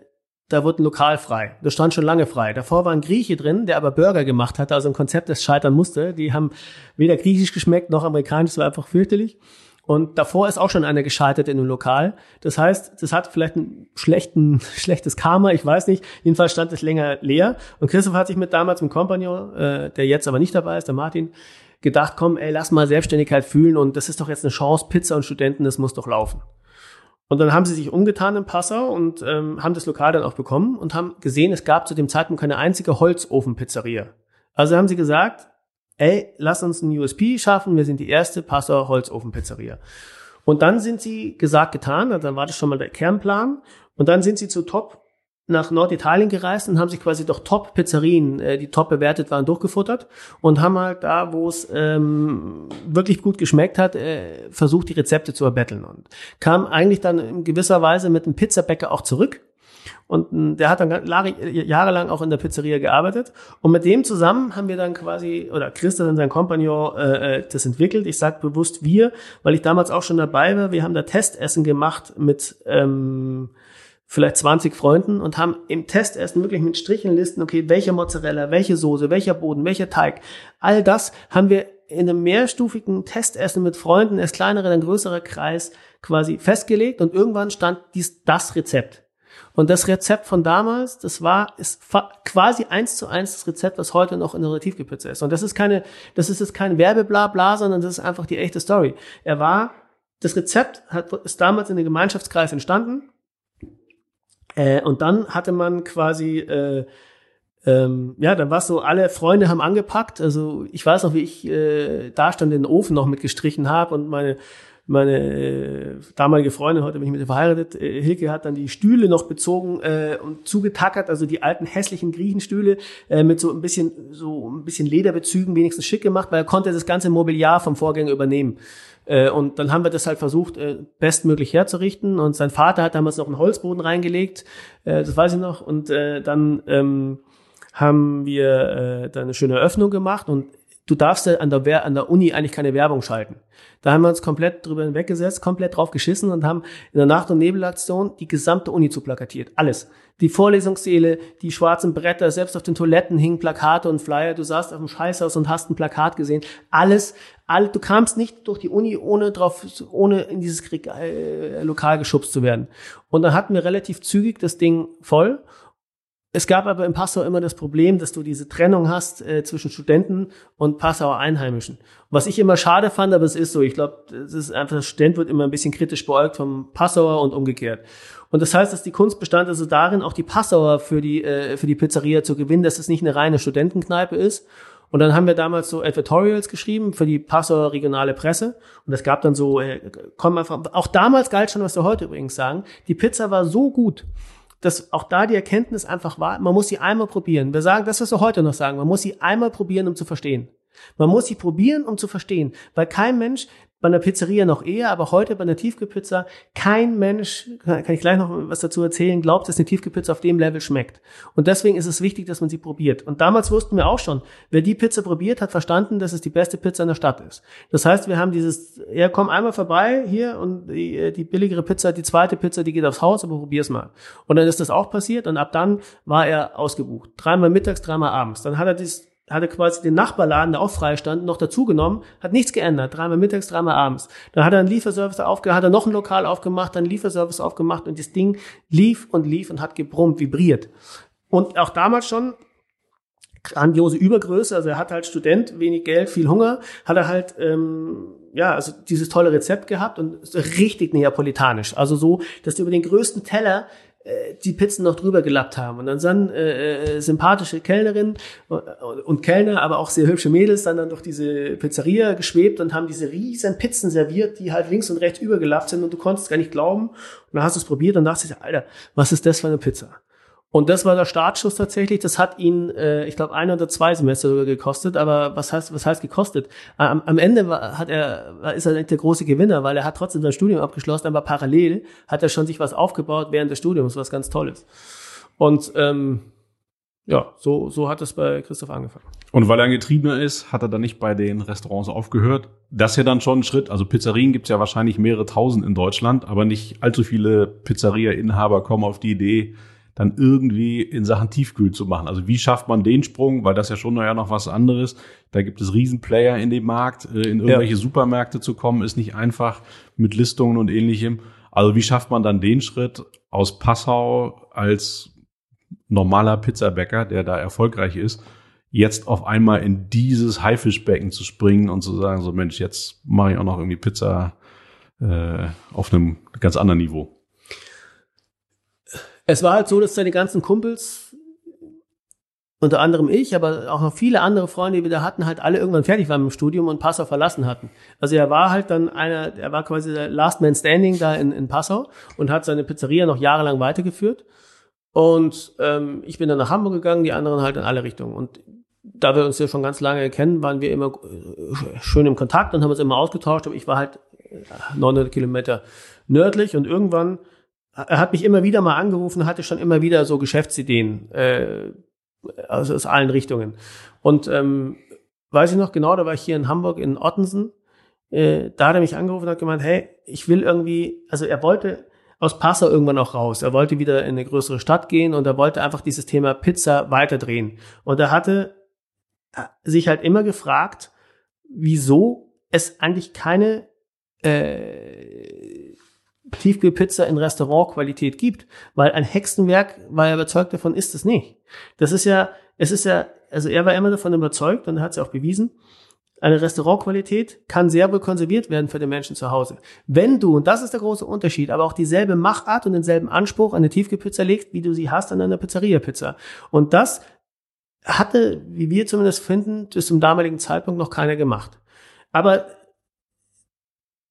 da wurde ein Lokal frei. Das stand schon lange frei. Davor war ein Grieche drin, der aber Burger gemacht hatte, also ein Konzept, das scheitern musste. Die haben weder griechisch geschmeckt noch amerikanisch, das war einfach fürchterlich. Und davor ist auch schon einer gescheitert in einem Lokal. Das heißt, das hat vielleicht ein schlechten, schlechtes Karma, ich weiß nicht. Jedenfalls stand es länger leer. Und Christoph hat sich mit damals einem Kompagnon, äh, der jetzt aber nicht dabei ist, der Martin, gedacht, komm, ey, lass mal Selbstständigkeit fühlen und das ist doch jetzt eine Chance, Pizza und Studenten, das muss doch laufen. Und dann haben sie sich umgetan in Passau und ähm, haben das Lokal dann auch bekommen und haben gesehen, es gab zu dem Zeitpunkt keine einzige Holzofenpizzeria. Also haben sie gesagt, ey, lass uns ein USP schaffen, wir sind die erste Passauer Holzofenpizzeria. Und dann sind sie gesagt getan, also dann war das schon mal der Kernplan. Und dann sind sie zu Top nach Norditalien gereist und haben sich quasi durch Top-Pizzerien, äh, die top bewertet waren, durchgefuttert und haben halt da, wo es ähm, wirklich gut geschmeckt hat, äh, versucht, die Rezepte zu erbetteln. Und kam eigentlich dann in gewisser Weise mit dem Pizzabäcker auch zurück und äh, der hat dann jahrelang auch in der Pizzeria gearbeitet. Und mit dem zusammen haben wir dann quasi, oder Christa und sein Kompagnon, äh, äh, das entwickelt. Ich sage bewusst wir, weil ich damals auch schon dabei war. Wir haben da Testessen gemacht mit ähm, vielleicht 20 Freunden und haben im Testessen wirklich mit Strichenlisten, okay, welche Mozzarella, welche Soße, welcher Boden, welcher Teig. All das haben wir in einem mehrstufigen Testessen mit Freunden, erst kleinerer, dann größerer Kreis quasi festgelegt und irgendwann stand dies das Rezept. Und das Rezept von damals, das war, ist quasi eins zu eins das Rezept, was heute noch in der Tiefkühlpizza ist. Und das ist keine, das ist jetzt kein Werbeblabla, sondern das ist einfach die echte Story. Er war, das Rezept hat, ist damals in den Gemeinschaftskreis entstanden. Äh, und dann hatte man quasi, äh, ähm, ja, dann war es so, alle Freunde haben angepackt. Also ich weiß noch, wie ich äh, da stand, den Ofen noch mitgestrichen habe und meine meine äh, damalige Freundin, heute bin ich mit ihr verheiratet, äh, Hilke hat dann die Stühle noch bezogen äh, und zugetackert, also die alten hässlichen Griechenstühle äh, mit so ein bisschen so ein bisschen Lederbezügen wenigstens schick gemacht, weil er konnte das ganze Mobiliar vom Vorgänger übernehmen. Äh, und dann haben wir das halt versucht, äh, bestmöglich herzurichten. Und sein Vater hat damals noch einen Holzboden reingelegt, äh, das weiß ich noch. Und äh, dann ähm, haben wir äh, da eine schöne Eröffnung gemacht und du darfst an der, an der Uni eigentlich keine Werbung schalten. Da haben wir uns komplett drüber hinweggesetzt, komplett drauf geschissen und haben in der Nacht- und Nebelaktion die gesamte Uni zu plakatiert. Alles. Die Vorlesungssäle, die schwarzen Bretter, selbst auf den Toiletten hingen Plakate und Flyer. Du saßt auf dem Scheißhaus und hast ein Plakat gesehen. Alles, all, du kamst nicht durch die Uni, ohne drauf, ohne in dieses Krieg, äh, Lokal geschubst zu werden. Und dann hatten wir relativ zügig das Ding voll es gab aber in Passau immer das Problem, dass du diese Trennung hast äh, zwischen Studenten und Passauer Einheimischen. Was ich immer schade fand, aber es ist so. Ich glaube, es ist einfach, der Student wird immer ein bisschen kritisch beäugt vom Passauer und umgekehrt. Und das heißt, dass die Kunst bestand also darin, auch die Passauer für die, äh, für die Pizzeria zu gewinnen, dass es nicht eine reine Studentenkneipe ist. Und dann haben wir damals so Advertorials geschrieben für die Passauer regionale Presse. Und es gab dann so, äh, komm einfach, auch damals galt schon, was wir heute übrigens sagen, die Pizza war so gut, dass auch da die Erkenntnis einfach war, man muss sie einmal probieren. Wir sagen das, was wir heute noch sagen, man muss sie einmal probieren, um zu verstehen. Man muss sie probieren, um zu verstehen, weil kein Mensch, bei einer Pizzeria noch eher, aber heute bei einer Tiefkühlpizza, kein Mensch, kann ich gleich noch was dazu erzählen, glaubt, dass eine Tiefkühlpizza auf dem Level schmeckt. Und deswegen ist es wichtig, dass man sie probiert. Und damals wussten wir auch schon, wer die Pizza probiert, hat verstanden, dass es die beste Pizza in der Stadt ist. Das heißt, wir haben dieses, ja, komm einmal vorbei hier und die, die billigere Pizza, die zweite Pizza, die geht aufs Haus, aber probier's mal. Und dann ist das auch passiert und ab dann war er ausgebucht. Dreimal mittags, dreimal abends. Dann hat er dieses hatte quasi den Nachbarladen, der auch frei stand, noch dazugenommen, hat nichts geändert. Dreimal mittags, dreimal abends. Dann hat er einen Lieferservice aufgemacht, hat er noch ein Lokal aufgemacht, dann einen Lieferservice aufgemacht und das Ding lief und lief und hat gebrummt, vibriert. Und auch damals schon grandiose Übergröße, also er hat halt Student, wenig Geld, viel Hunger, hat er halt ähm, ja, also dieses tolle Rezept gehabt und richtig neapolitanisch. Also so, dass du über den größten Teller die Pizzen noch drüber gelappt haben. Und dann sind äh, äh, sympathische Kellnerinnen und Kellner, aber auch sehr hübsche Mädels dann, dann durch diese Pizzeria geschwebt und haben diese riesen Pizzen serviert, die halt links und rechts übergelappt sind und du konntest gar nicht glauben. Und dann hast du es probiert und dachtest, Alter, was ist das für eine Pizza? Und das war der Startschuss tatsächlich. Das hat ihn, äh, ich glaube, ein oder zwei Semester sogar gekostet. Aber was heißt, was heißt gekostet? Am, am Ende war, hat er, ist er nicht der große Gewinner, weil er hat trotzdem sein Studium abgeschlossen, aber parallel hat er schon sich was aufgebaut während des Studiums, was ganz Tolles. Und ähm, ja, so, so hat es bei Christoph angefangen. Und weil er ein Getriebener ist, hat er dann nicht bei den Restaurants aufgehört. Das ist ja dann schon ein Schritt. Also Pizzerien gibt's ja wahrscheinlich mehrere tausend in Deutschland, aber nicht allzu viele Pizzeria-Inhaber kommen auf die Idee, dann irgendwie in Sachen Tiefkühl zu machen. Also wie schafft man den Sprung, weil das ja schon ja noch was anderes. Da gibt es Riesenplayer in dem Markt, äh, in irgendwelche ja. Supermärkte zu kommen, ist nicht einfach mit Listungen und ähnlichem. Also wie schafft man dann den Schritt aus Passau als normaler Pizzabäcker, der da erfolgreich ist, jetzt auf einmal in dieses Haifischbecken zu springen und zu sagen, so Mensch, jetzt mache ich auch noch irgendwie Pizza äh, auf einem ganz anderen Niveau. Es war halt so, dass seine ganzen Kumpels, unter anderem ich, aber auch noch viele andere Freunde, die wir da hatten, halt alle irgendwann fertig waren im Studium und Passau verlassen hatten. Also er war halt dann einer, er war quasi der Last Man Standing da in, in Passau und hat seine Pizzeria noch jahrelang weitergeführt. Und ähm, ich bin dann nach Hamburg gegangen, die anderen halt in alle Richtungen. Und da wir uns ja schon ganz lange kennen, waren wir immer äh, schön im Kontakt und haben uns immer ausgetauscht. Aber ich war halt 900 Kilometer nördlich und irgendwann er hat mich immer wieder mal angerufen, hatte schon immer wieder so Geschäftsideen, äh, also aus allen Richtungen. Und ähm, weiß ich noch genau, da war ich hier in Hamburg in Ottensen. Äh, da hat er mich angerufen und hat gemeint, hey, ich will irgendwie, also er wollte aus Passau irgendwann auch raus. Er wollte wieder in eine größere Stadt gehen und er wollte einfach dieses Thema Pizza weiterdrehen. Und er hatte sich halt immer gefragt, wieso es eigentlich keine äh, Tiefkühlpizza in Restaurantqualität gibt, weil ein Hexenwerk war er überzeugt davon, ist es nicht. Das ist ja, es ist ja, also er war immer davon überzeugt und hat es ja auch bewiesen, eine Restaurantqualität kann sehr wohl konserviert werden für den Menschen zu Hause. Wenn du, und das ist der große Unterschied, aber auch dieselbe Machart und denselben Anspruch an eine Tiefkühlpizza legst, wie du sie hast an einer Pizzeria-Pizza. Und das hatte, wie wir zumindest finden, bis zum damaligen Zeitpunkt noch keiner gemacht. Aber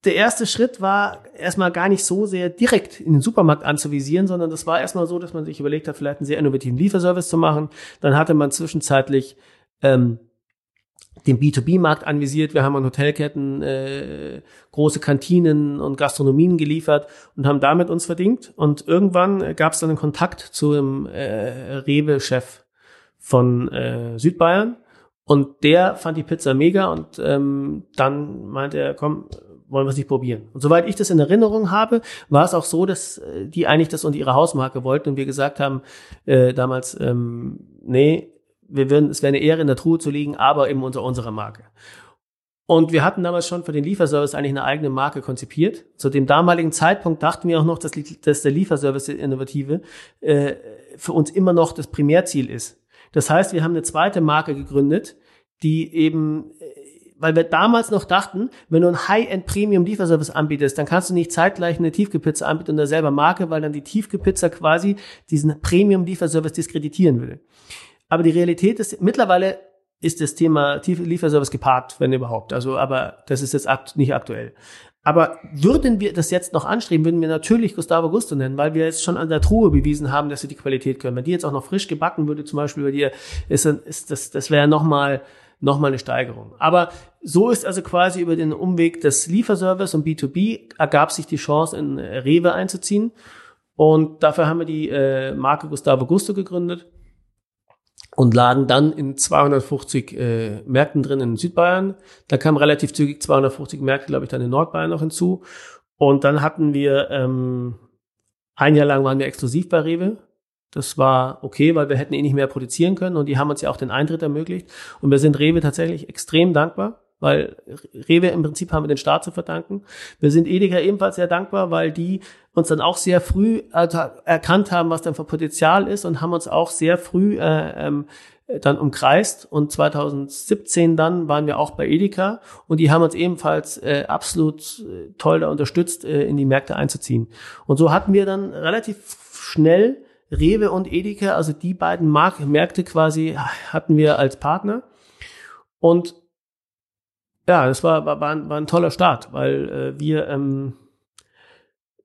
der erste Schritt war erstmal gar nicht so sehr direkt in den Supermarkt anzuvisieren, sondern das war erstmal so, dass man sich überlegt hat, vielleicht einen sehr innovativen Lieferservice zu machen. Dann hatte man zwischenzeitlich ähm, den B2B-Markt anvisiert. Wir haben an Hotelketten äh, große Kantinen und Gastronomien geliefert und haben damit uns verdient. Und irgendwann gab es dann einen Kontakt zu dem äh, Rewe-Chef von äh, Südbayern. Und der fand die Pizza mega und ähm, dann meinte er, komm, wollen wir es nicht probieren. Und soweit ich das in Erinnerung habe, war es auch so, dass äh, die eigentlich das unter ihre Hausmarke wollten und wir gesagt haben äh, damals, ähm, nee, wir würden, es wäre eine Ehre in der Truhe zu liegen, aber eben unter unserer Marke. Und wir hatten damals schon für den Lieferservice eigentlich eine eigene Marke konzipiert. Zu dem damaligen Zeitpunkt dachten wir auch noch, dass, dass der Lieferservice Innovative äh, für uns immer noch das Primärziel ist. Das heißt, wir haben eine zweite Marke gegründet, die eben äh, weil wir damals noch dachten, wenn du ein High-End Premium Lieferservice anbietest, dann kannst du nicht zeitgleich eine Tiefkühlpizza anbieten unter selber Marke, weil dann die Tiefkühlpizza quasi diesen Premium Lieferservice diskreditieren würde. Aber die Realität ist, mittlerweile ist das Thema Lieferservice geparkt, wenn überhaupt. Also, aber das ist jetzt nicht aktuell. Aber würden wir das jetzt noch anstreben, würden wir natürlich Gustavo Gusto nennen, weil wir jetzt schon an der Truhe bewiesen haben, dass sie die Qualität können. Wenn die jetzt auch noch frisch gebacken würde, zum Beispiel bei dir, ist, ist das, das wäre nochmal noch mal eine Steigerung. Aber so ist also quasi über den Umweg des Lieferservice und B2B ergab sich die Chance, in Rewe einzuziehen. Und dafür haben wir die äh, Marke Gustavo Gusto gegründet und lagen dann in 250 äh, Märkten drin in Südbayern. Da kamen relativ zügig 250 Märkte, glaube ich, dann in Nordbayern noch hinzu. Und dann hatten wir ähm, ein Jahr lang waren wir exklusiv bei Rewe. Das war okay, weil wir hätten eh nicht mehr produzieren können und die haben uns ja auch den Eintritt ermöglicht. Und wir sind Rewe tatsächlich extrem dankbar, weil Rewe im Prinzip haben wir den Staat zu verdanken. Wir sind Edeka ebenfalls sehr dankbar, weil die uns dann auch sehr früh erkannt haben, was dann für Potenzial ist und haben uns auch sehr früh äh, ähm, dann umkreist und 2017 dann waren wir auch bei Edeka und die haben uns ebenfalls äh, absolut äh, toll da unterstützt, äh, in die Märkte einzuziehen. Und so hatten wir dann relativ schnell Rewe und Edeka, also die beiden Mark Märkte quasi hatten wir als Partner. Und ja, das war, war, war, ein, war ein toller Start, weil äh, wir, ähm,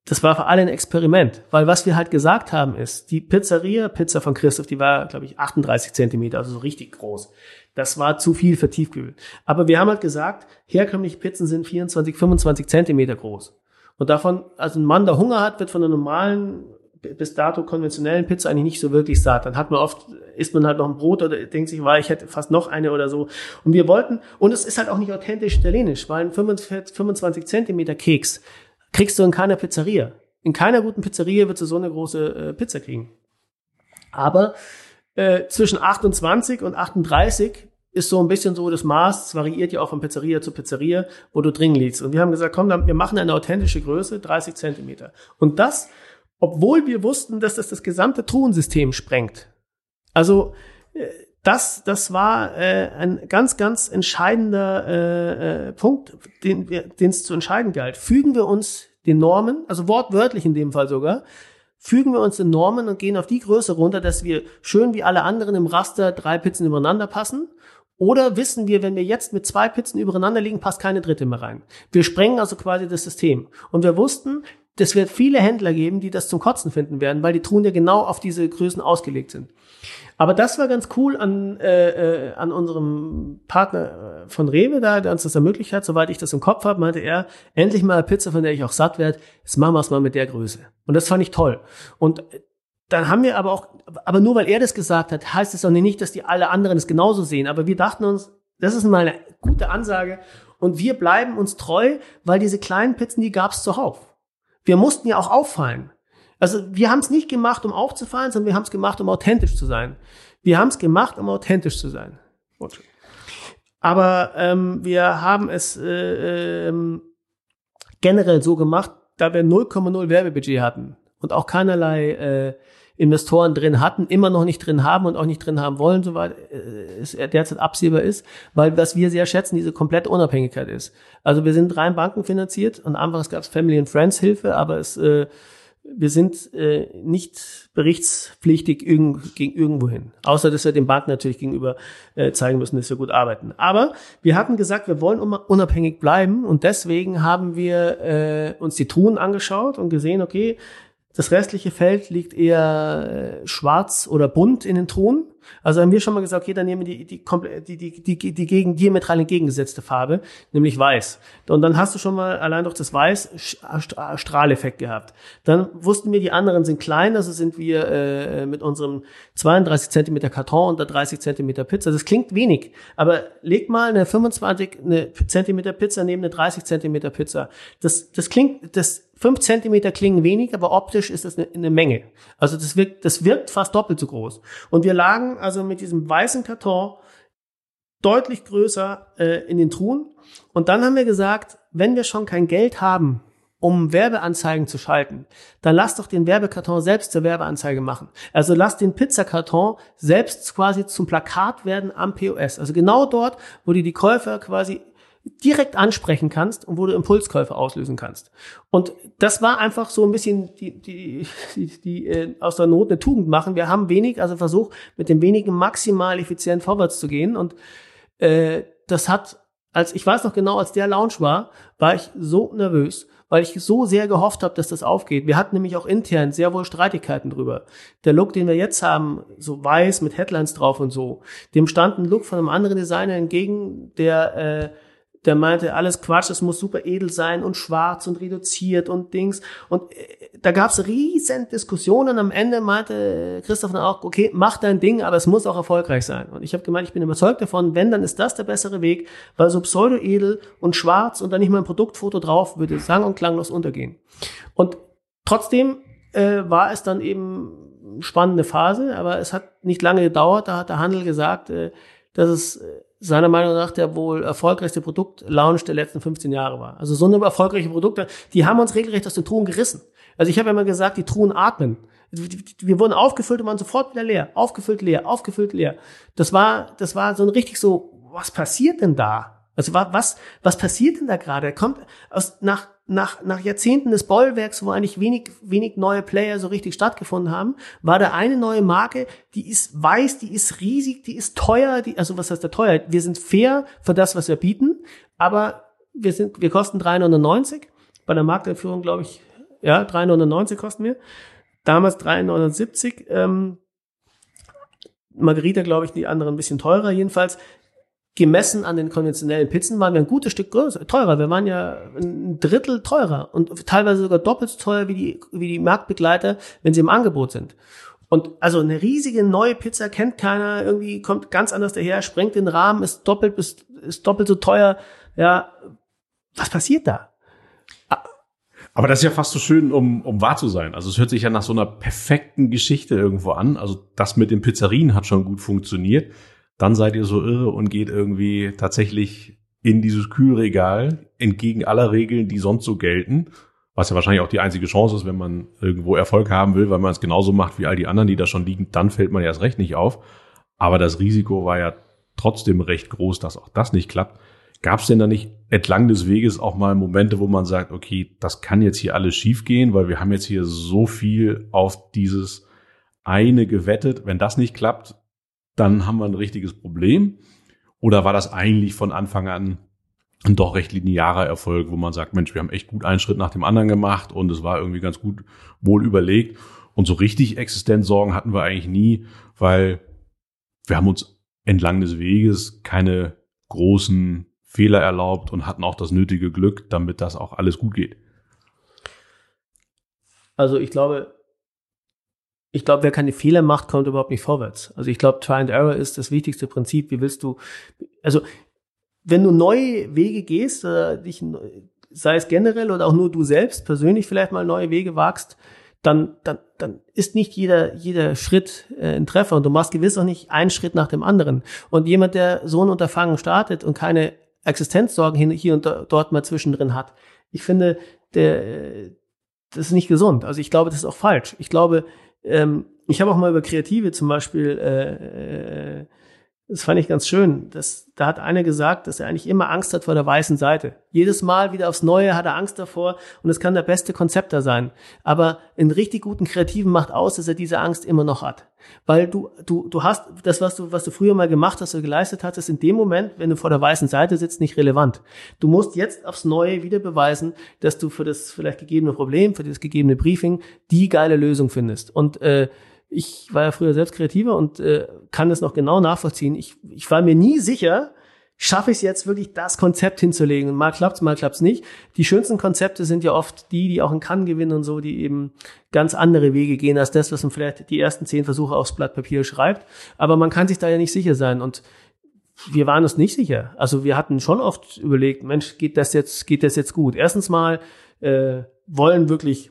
das war für alle ein Experiment, weil was wir halt gesagt haben ist, die Pizzeria, Pizza von Christoph, die war, glaube ich, 38 Zentimeter, also so richtig groß. Das war zu viel für Tiefkühl. Aber wir haben halt gesagt, herkömmliche Pizzen sind 24, 25 Zentimeter groß. Und davon, also ein Mann, der Hunger hat, wird von einer normalen bis dato konventionellen Pizza eigentlich nicht so wirklich satt. Dann hat man oft, isst man halt noch ein Brot oder denkt sich, war ich hätte fast noch eine oder so. Und wir wollten, und es ist halt auch nicht authentisch italienisch, weil ein 25, 25 Zentimeter Keks kriegst du in keiner Pizzeria. In keiner guten Pizzeria wird du so eine große äh, Pizza kriegen. Aber äh, zwischen 28 und 38 ist so ein bisschen so das Maß, es variiert ja auch von Pizzeria zu Pizzeria, wo du drin liegst. Und wir haben gesagt, komm, wir machen eine authentische Größe, 30 Zentimeter. Und das obwohl wir wussten, dass das das gesamte Truhensystem sprengt. Also äh, das, das war äh, ein ganz, ganz entscheidender äh, äh, Punkt, den es zu entscheiden galt. Fügen wir uns den Normen, also wortwörtlich in dem Fall sogar, fügen wir uns den Normen und gehen auf die Größe runter, dass wir schön wie alle anderen im Raster drei Pizzen übereinander passen. Oder wissen wir, wenn wir jetzt mit zwei Pizzen übereinander liegen, passt keine dritte mehr rein. Wir sprengen also quasi das System. Und wir wussten, das wird viele Händler geben, die das zum Kotzen finden werden, weil die Truhen ja genau auf diese Größen ausgelegt sind. Aber das war ganz cool an, äh, äh, an unserem Partner äh, von Rewe da, der uns das ermöglicht hat. Soweit ich das im Kopf habe, meinte er, endlich mal eine Pizza, von der ich auch satt werde. Jetzt machen wir es mal mit der Größe. Und das fand ich toll. Und dann haben wir aber auch, aber nur weil er das gesagt hat, heißt es auch nicht, dass die alle anderen es genauso sehen. Aber wir dachten uns, das ist mal eine gute Ansage. Und wir bleiben uns treu, weil diese kleinen Pizzen, die gab es zuhauf. Wir mussten ja auch auffallen. Also wir haben es nicht gemacht, um aufzufallen, sondern wir haben es gemacht, um authentisch zu sein. Wir haben es gemacht, um authentisch zu sein. Gut. Aber ähm, wir haben es äh, ähm, generell so gemacht, da wir 0,0 Werbebudget hatten und auch keinerlei äh, Investoren drin hatten, immer noch nicht drin haben und auch nicht drin haben wollen, soweit äh, es derzeit absehbar ist, weil was wir sehr schätzen, diese komplette Unabhängigkeit ist. Also wir sind rein bankenfinanziert und einfach es gab Family and Friends Hilfe, aber es äh, wir sind äh, nicht berichtspflichtig irgend, gegen irgendwo hin. Außer, dass wir dem Bank natürlich gegenüber äh, zeigen müssen, dass wir gut arbeiten. Aber wir hatten gesagt, wir wollen unabhängig bleiben und deswegen haben wir äh, uns die Truhen angeschaut und gesehen, okay, das restliche Feld liegt eher äh, schwarz oder bunt in den Truhen. Also haben wir schon mal gesagt, okay, dann nehmen wir die, die, die, die, die, die gegen, diametral entgegengesetzte Farbe, nämlich weiß. Und dann hast du schon mal allein durch das Weiß Strahleffekt gehabt. Dann wussten wir, die anderen sind klein, also sind wir äh, mit unserem 32 Zentimeter Karton unter 30 Zentimeter Pizza. Das klingt wenig, aber leg mal eine 25 eine Zentimeter Pizza neben eine 30 Zentimeter Pizza. Das, das klingt, das fünf Zentimeter klingen wenig, aber optisch ist das eine, eine, Menge. Also das wirkt, das wirkt fast doppelt so groß. Und wir lagen also mit diesem weißen Karton deutlich größer äh, in den Truhen. Und dann haben wir gesagt, wenn wir schon kein Geld haben, um Werbeanzeigen zu schalten, dann lass doch den Werbekarton selbst zur Werbeanzeige machen. Also lass den Pizzakarton selbst quasi zum Plakat werden am POS. Also genau dort, wo die die Käufer quasi direkt ansprechen kannst und wo du Impulskäufe auslösen kannst. Und das war einfach so ein bisschen die, die, die, die äh, aus der Not eine Tugend machen. Wir haben wenig, also versucht, mit dem wenigen maximal effizient vorwärts zu gehen. Und äh, das hat, als ich weiß noch genau, als der Launch war, war ich so nervös, weil ich so sehr gehofft habe, dass das aufgeht. Wir hatten nämlich auch intern sehr wohl Streitigkeiten drüber. Der Look, den wir jetzt haben, so weiß mit Headlines drauf und so, dem stand ein Look von einem anderen Designer entgegen, der äh, der meinte, alles Quatsch, es muss super edel sein und schwarz und reduziert und Dings. Und äh, da gab's riesen Diskussionen. Am Ende meinte Christoph dann auch, okay, mach dein Ding, aber es muss auch erfolgreich sein. Und ich habe gemeint, ich bin überzeugt davon, wenn, dann ist das der bessere Weg, weil so pseudo-edel und schwarz und dann nicht mal ein Produktfoto drauf würde sang- und klanglos untergehen. Und trotzdem äh, war es dann eben spannende Phase, aber es hat nicht lange gedauert. Da hat der Handel gesagt, äh, dass es äh, seiner Meinung nach der wohl erfolgreichste Produktlaunch der letzten 15 Jahre war. Also so eine erfolgreiche Produkte, die haben uns regelrecht aus den Truhen gerissen. Also ich habe immer gesagt, die Truhen atmen. Wir wurden aufgefüllt und waren sofort wieder leer. Aufgefüllt, leer, aufgefüllt, leer. Das war, das war so ein richtig so, was passiert denn da? Also was, was passiert denn da gerade? Kommt aus, nach, nach, nach Jahrzehnten des Bollwerks, wo eigentlich wenig, wenig neue Player so richtig stattgefunden haben, war da eine neue Marke, die ist weiß, die ist riesig, die ist teuer, die, also was heißt da teuer? Wir sind fair für das, was wir bieten, aber wir sind, wir kosten 390. Bei der Markteinführung, glaube ich, ja, 390 kosten wir. Damals 370. Ähm, Margarita, glaube ich, die anderen ein bisschen teurer. Jedenfalls gemessen an den konventionellen Pizzen waren wir ein gutes Stück größer, teurer. Wir waren ja ein Drittel teurer und teilweise sogar doppelt so teuer wie die, wie die Marktbegleiter, wenn sie im Angebot sind. Und also eine riesige neue Pizza kennt keiner, irgendwie kommt ganz anders daher, sprengt den Rahmen, ist doppelt, ist, ist doppelt so teuer. Ja, was passiert da? Aber das ist ja fast so schön, um, um wahr zu sein. Also es hört sich ja nach so einer perfekten Geschichte irgendwo an. Also das mit den Pizzerien hat schon gut funktioniert dann seid ihr so irre und geht irgendwie tatsächlich in dieses Kühlregal entgegen aller Regeln, die sonst so gelten. Was ja wahrscheinlich auch die einzige Chance ist, wenn man irgendwo Erfolg haben will, weil man es genauso macht wie all die anderen, die da schon liegen, dann fällt man ja erst recht nicht auf. Aber das Risiko war ja trotzdem recht groß, dass auch das nicht klappt. Gab es denn da nicht entlang des Weges auch mal Momente, wo man sagt, okay, das kann jetzt hier alles schiefgehen, weil wir haben jetzt hier so viel auf dieses eine gewettet. Wenn das nicht klappt, dann haben wir ein richtiges Problem. Oder war das eigentlich von Anfang an ein doch recht linearer Erfolg, wo man sagt, Mensch, wir haben echt gut einen Schritt nach dem anderen gemacht und es war irgendwie ganz gut wohl überlegt. Und so richtig Existenzsorgen hatten wir eigentlich nie, weil wir haben uns entlang des Weges keine großen Fehler erlaubt und hatten auch das nötige Glück, damit das auch alles gut geht. Also ich glaube, ich glaube, wer keine Fehler macht, kommt überhaupt nicht vorwärts. Also ich glaube, Try and Error ist das wichtigste Prinzip. Wie willst du, also wenn du neue Wege gehst, äh, dich, sei es generell oder auch nur du selbst persönlich vielleicht mal neue Wege wagst, dann, dann, dann ist nicht jeder, jeder Schritt äh, ein Treffer und du machst gewiss auch nicht einen Schritt nach dem anderen. Und jemand, der so ein Unterfangen startet und keine Existenzsorgen hier und dort mal zwischendrin hat, ich finde, der, das ist nicht gesund. Also ich glaube, das ist auch falsch. Ich glaube, ähm, ich habe auch mal über Kreative zum Beispiel äh, äh, das fand ich ganz schön. Das, da hat einer gesagt, dass er eigentlich immer Angst hat vor der weißen Seite. Jedes Mal wieder aufs Neue hat er Angst davor und es kann der beste Konzepter sein. Aber einen richtig guten Kreativen macht aus, dass er diese Angst immer noch hat. Weil du, du, du hast das, was du, was du früher mal gemacht hast oder geleistet hast, ist in dem Moment, wenn du vor der weißen Seite sitzt, nicht relevant. Du musst jetzt aufs Neue wieder beweisen, dass du für das vielleicht gegebene Problem, für das gegebene Briefing die geile Lösung findest. Und äh, ich war ja früher selbst kreativer und äh, kann das noch genau nachvollziehen. Ich, ich war mir nie sicher, schaffe ich es jetzt wirklich, das Konzept hinzulegen. Mal klappt's, mal klappt's nicht. Die schönsten Konzepte sind ja oft die, die auch in Cannes gewinnen und so, die eben ganz andere Wege gehen als das, was man vielleicht die ersten zehn Versuche aufs Blatt Papier schreibt. Aber man kann sich da ja nicht sicher sein. Und wir waren uns nicht sicher. Also wir hatten schon oft überlegt, Mensch, geht das jetzt, geht das jetzt gut? Erstens mal äh, wollen wirklich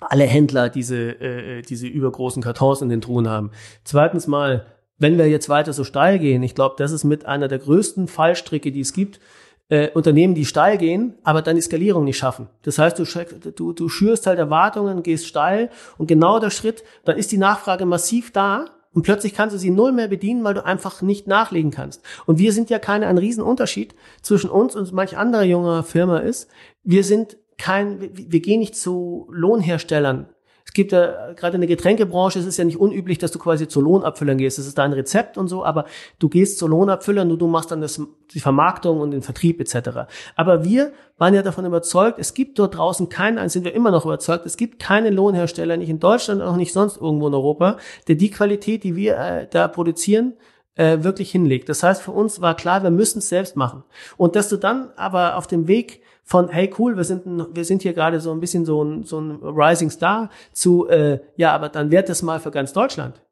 alle Händler diese, äh, diese übergroßen Kartons in den Truhen haben. Zweitens mal, wenn wir jetzt weiter so steil gehen, ich glaube, das ist mit einer der größten Fallstricke, die es gibt, äh, Unternehmen, die steil gehen, aber dann die Skalierung nicht schaffen. Das heißt, du, du, du schürst halt Erwartungen, gehst steil und genau der Schritt, dann ist die Nachfrage massiv da und plötzlich kannst du sie null mehr bedienen, weil du einfach nicht nachlegen kannst. Und wir sind ja keine, ein Riesenunterschied zwischen uns und manch anderer junger Firma ist. Wir sind kein, wir gehen nicht zu Lohnherstellern. Es gibt ja gerade in der Getränkebranche, es ist ja nicht unüblich, dass du quasi zu Lohnabfüllern gehst. Das ist dein Rezept und so, aber du gehst zu Lohnabfüllern, nur du machst dann das, die Vermarktung und den Vertrieb etc. Aber wir waren ja davon überzeugt, es gibt dort draußen keinen, sind wir immer noch überzeugt, es gibt keinen Lohnhersteller, nicht in Deutschland, auch nicht sonst irgendwo in Europa, der die Qualität, die wir äh, da produzieren, äh, wirklich hinlegt. Das heißt, für uns war klar, wir müssen es selbst machen. Und dass du dann aber auf dem Weg von hey cool, wir sind wir sind hier gerade so ein bisschen so ein, so ein Rising Star zu äh, ja, aber dann wird das mal für ganz Deutschland.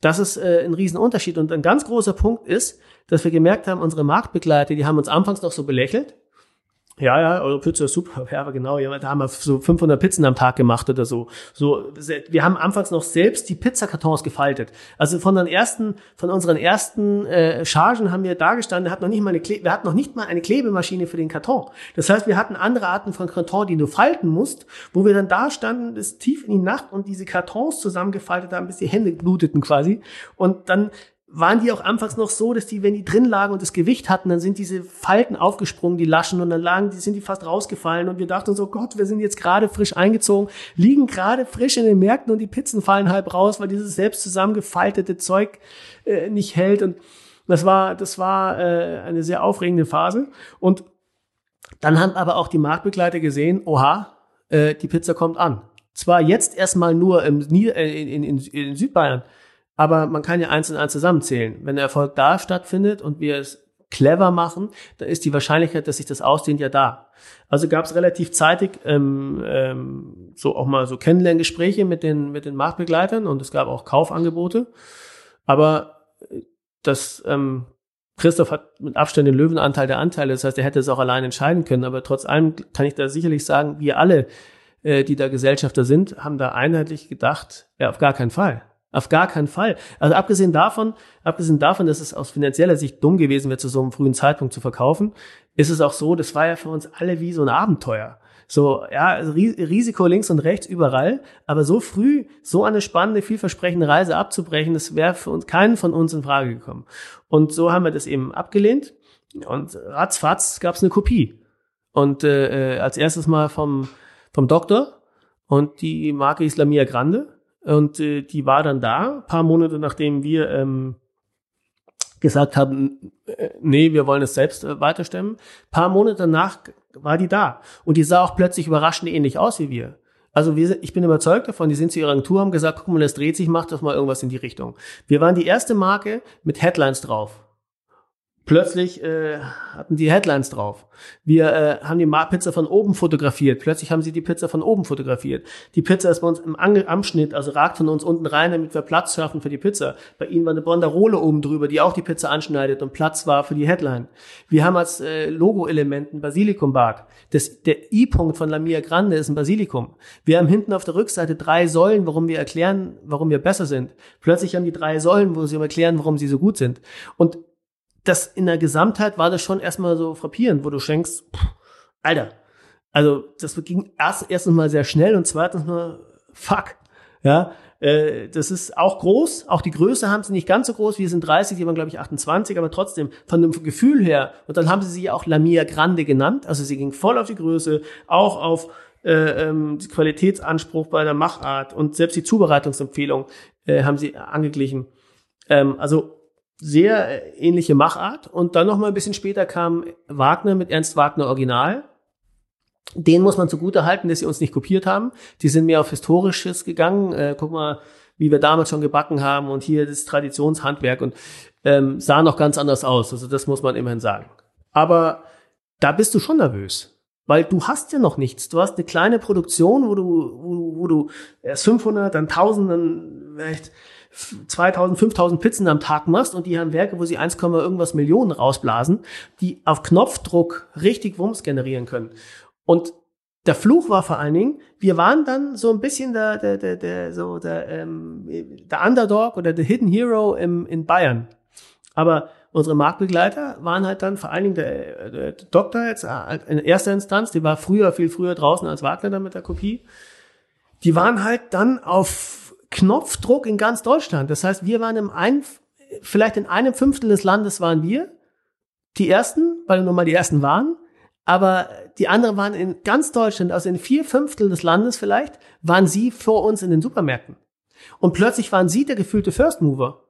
Das ist äh, ein Riesenunterschied und ein ganz großer Punkt ist, dass wir gemerkt haben, unsere Marktbegleiter, die haben uns anfangs noch so belächelt ja, ja, eure Pizza ist super. Ja, aber genau, ja, da haben wir so 500 Pizzen am Tag gemacht oder so. So, wir haben anfangs noch selbst die Pizzakartons gefaltet. Also von den ersten, von unseren ersten äh, Chargen haben wir da gestanden, hat noch nicht mal eine Kle wir hatten noch nicht mal eine Klebemaschine für den Karton. Das heißt, wir hatten andere Arten von Karton, die du falten musst, wo wir dann da standen, bis tief in die Nacht und diese Kartons zusammengefaltet haben, bis die Hände bluteten quasi. Und dann waren die auch anfangs noch so, dass die, wenn die drin lagen und das Gewicht hatten, dann sind diese Falten aufgesprungen, die Laschen, und dann lagen, die sind die fast rausgefallen. Und wir dachten so, Gott, wir sind jetzt gerade frisch eingezogen, liegen gerade frisch in den Märkten und die Pizzen fallen halb raus, weil dieses selbst zusammengefaltete Zeug äh, nicht hält. Und das war, das war äh, eine sehr aufregende Phase. Und dann haben aber auch die Marktbegleiter gesehen, oha, äh, die Pizza kommt an. Zwar jetzt erstmal nur im, äh, in, in, in Südbayern, aber man kann ja eins und eins zusammenzählen. Wenn der Erfolg da stattfindet und wir es clever machen, dann ist die Wahrscheinlichkeit, dass sich das ausdehnt, ja da. Also gab es relativ zeitig ähm, ähm, so auch mal so Kennenlerngespräche mit den mit den Marktbegleitern und es gab auch Kaufangebote. Aber äh, das ähm, Christoph hat mit Abstand den Löwenanteil der Anteile, das heißt, er hätte es auch allein entscheiden können. Aber trotz allem kann ich da sicherlich sagen, wir alle, äh, die da Gesellschafter sind, haben da einheitlich gedacht, ja, auf gar keinen Fall. Auf gar keinen Fall. Also abgesehen davon, abgesehen davon, dass es aus finanzieller Sicht dumm gewesen wäre, zu so einem frühen Zeitpunkt zu verkaufen, ist es auch so, das war ja für uns alle wie so ein Abenteuer. So, ja, also Risiko links und rechts überall, aber so früh so eine spannende, vielversprechende Reise abzubrechen, das wäre für uns keinen von uns in Frage gekommen. Und so haben wir das eben abgelehnt und ratzfatz gab es eine Kopie. Und äh, äh, als erstes mal vom, vom Doktor und die Marke Islamia Grande und äh, die war dann da, paar Monate nachdem wir ähm, gesagt haben, äh, nee, wir wollen es selbst äh, weiterstemmen. Paar Monate danach war die da. Und die sah auch plötzlich überraschend ähnlich aus wie wir. Also wir, ich bin überzeugt davon, die sind zu ihrer Agentur, haben gesagt, guck mal, das dreht sich, macht doch mal irgendwas in die Richtung. Wir waren die erste Marke mit Headlines drauf. Plötzlich äh, hatten die Headlines drauf. Wir äh, haben die Pizza von oben fotografiert. Plötzlich haben sie die Pizza von oben fotografiert. Die Pizza ist bei uns im Anschnitt, also ragt von uns unten rein, damit wir Platz schaffen für die Pizza. Bei ihnen war eine Banderole oben drüber, die auch die Pizza anschneidet und Platz war für die Headline. Wir haben als äh, Logo-Element ein Basilikumbark. Das, der I-Punkt von Lamia Grande ist ein Basilikum. Wir haben hinten auf der Rückseite drei Säulen, warum wir erklären, warum wir besser sind. Plötzlich haben die drei Säulen, wo sie erklären, warum sie so gut sind. Und das in der Gesamtheit war das schon erstmal so frappierend, wo du schenkst, pff, Alter, also das ging erst erstens mal sehr schnell und zweitens mal fuck, ja, Äh, das ist auch groß, auch die Größe haben sie nicht ganz so groß, wir sind 30, die waren glaube ich 28, aber trotzdem von dem Gefühl her. Und dann haben sie sie auch Lamia Grande genannt, also sie ging voll auf die Größe, auch auf äh, ähm, Qualitätsanspruch bei der Machart und selbst die Zubereitungsempfehlung äh, haben sie angeglichen. Ähm, also sehr äh, ähnliche Machart. Und dann noch mal ein bisschen später kam Wagner mit Ernst Wagner Original. Den muss man zugute halten, dass sie uns nicht kopiert haben. Die sind mehr auf Historisches gegangen. Äh, guck mal, wie wir damals schon gebacken haben und hier das Traditionshandwerk und ähm, sah noch ganz anders aus. Also das muss man immerhin sagen. Aber da bist du schon nervös. Weil du hast ja noch nichts. Du hast eine kleine Produktion, wo du, wo, wo du erst 500, dann 1000, dann vielleicht 2000, 5000 Pizzen am Tag machst und die haben Werke, wo sie 1, irgendwas Millionen rausblasen, die auf Knopfdruck richtig Wumms generieren können. Und der Fluch war vor allen Dingen, wir waren dann so ein bisschen der, der, der, der, so der, ähm, der Underdog oder der Hidden Hero im, in Bayern. Aber unsere Marktbegleiter waren halt dann vor allen Dingen der, der Doktor jetzt äh, in erster Instanz, die war früher, viel früher draußen als Wagner dann mit der Kopie. Die waren halt dann auf Knopfdruck in ganz Deutschland. Das heißt, wir waren im ein, vielleicht in einem Fünftel des Landes waren wir die ersten, weil wir nun mal die ersten waren. Aber die anderen waren in ganz Deutschland, also in vier Fünftel des Landes vielleicht, waren sie vor uns in den Supermärkten. Und plötzlich waren sie der gefühlte First Mover.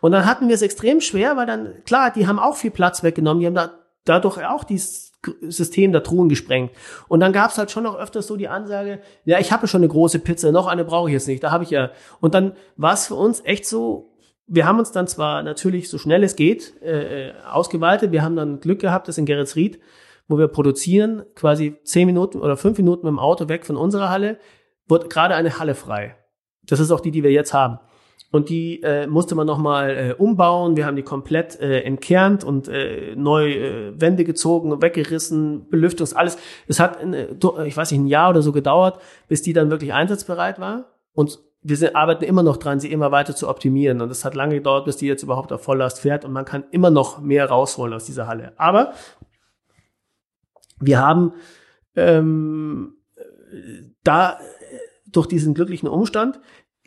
Und dann hatten wir es extrem schwer, weil dann, klar, die haben auch viel Platz weggenommen, die haben da, dadurch auch dieses System der Truhen gesprengt. Und dann gab es halt schon noch öfters so die Ansage, ja, ich habe schon eine große Pizza, noch eine brauche ich jetzt nicht, da habe ich ja. Und dann war es für uns echt so, wir haben uns dann zwar natürlich so schnell es geht äh, äh ausgeweitet, wir haben dann Glück gehabt, dass in Geretsried, wo wir produzieren, quasi zehn Minuten oder fünf Minuten mit dem Auto weg von unserer Halle, wurde gerade eine Halle frei. Das ist auch die, die wir jetzt haben. Und die äh, musste man nochmal äh, umbauen. Wir haben die komplett äh, entkernt und äh, neu äh, Wände gezogen, weggerissen, Belüftungs, alles. Es hat, äh, ich weiß nicht, ein Jahr oder so gedauert, bis die dann wirklich einsatzbereit war. Und wir sind, arbeiten immer noch dran, sie immer weiter zu optimieren. Und es hat lange gedauert, bis die jetzt überhaupt auf Volllast fährt. Und man kann immer noch mehr rausholen aus dieser Halle. Aber wir haben ähm, da durch diesen glücklichen Umstand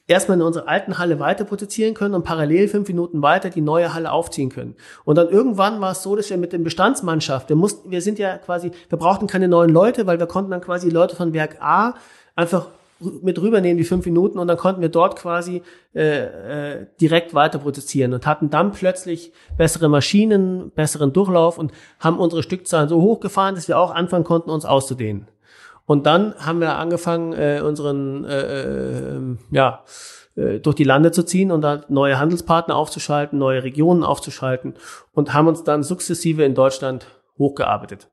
erstmal in unserer alten Halle weiter produzieren können und parallel fünf Minuten weiter die neue Halle aufziehen können. Und dann irgendwann war es so, dass wir mit dem Bestandsmannschaft, wir mussten, wir sind ja quasi, wir brauchten keine neuen Leute, weil wir konnten dann quasi Leute von Werk A einfach mit rübernehmen, die fünf Minuten, und dann konnten wir dort quasi äh, äh, direkt weiter produzieren und hatten dann plötzlich bessere Maschinen, besseren Durchlauf und haben unsere Stückzahlen so hochgefahren, dass wir auch anfangen konnten, uns auszudehnen. Und dann haben wir angefangen, äh, unseren, äh, äh, ja, äh, durch die Lande zu ziehen und da neue Handelspartner aufzuschalten, neue Regionen aufzuschalten und haben uns dann sukzessive in Deutschland hochgearbeitet.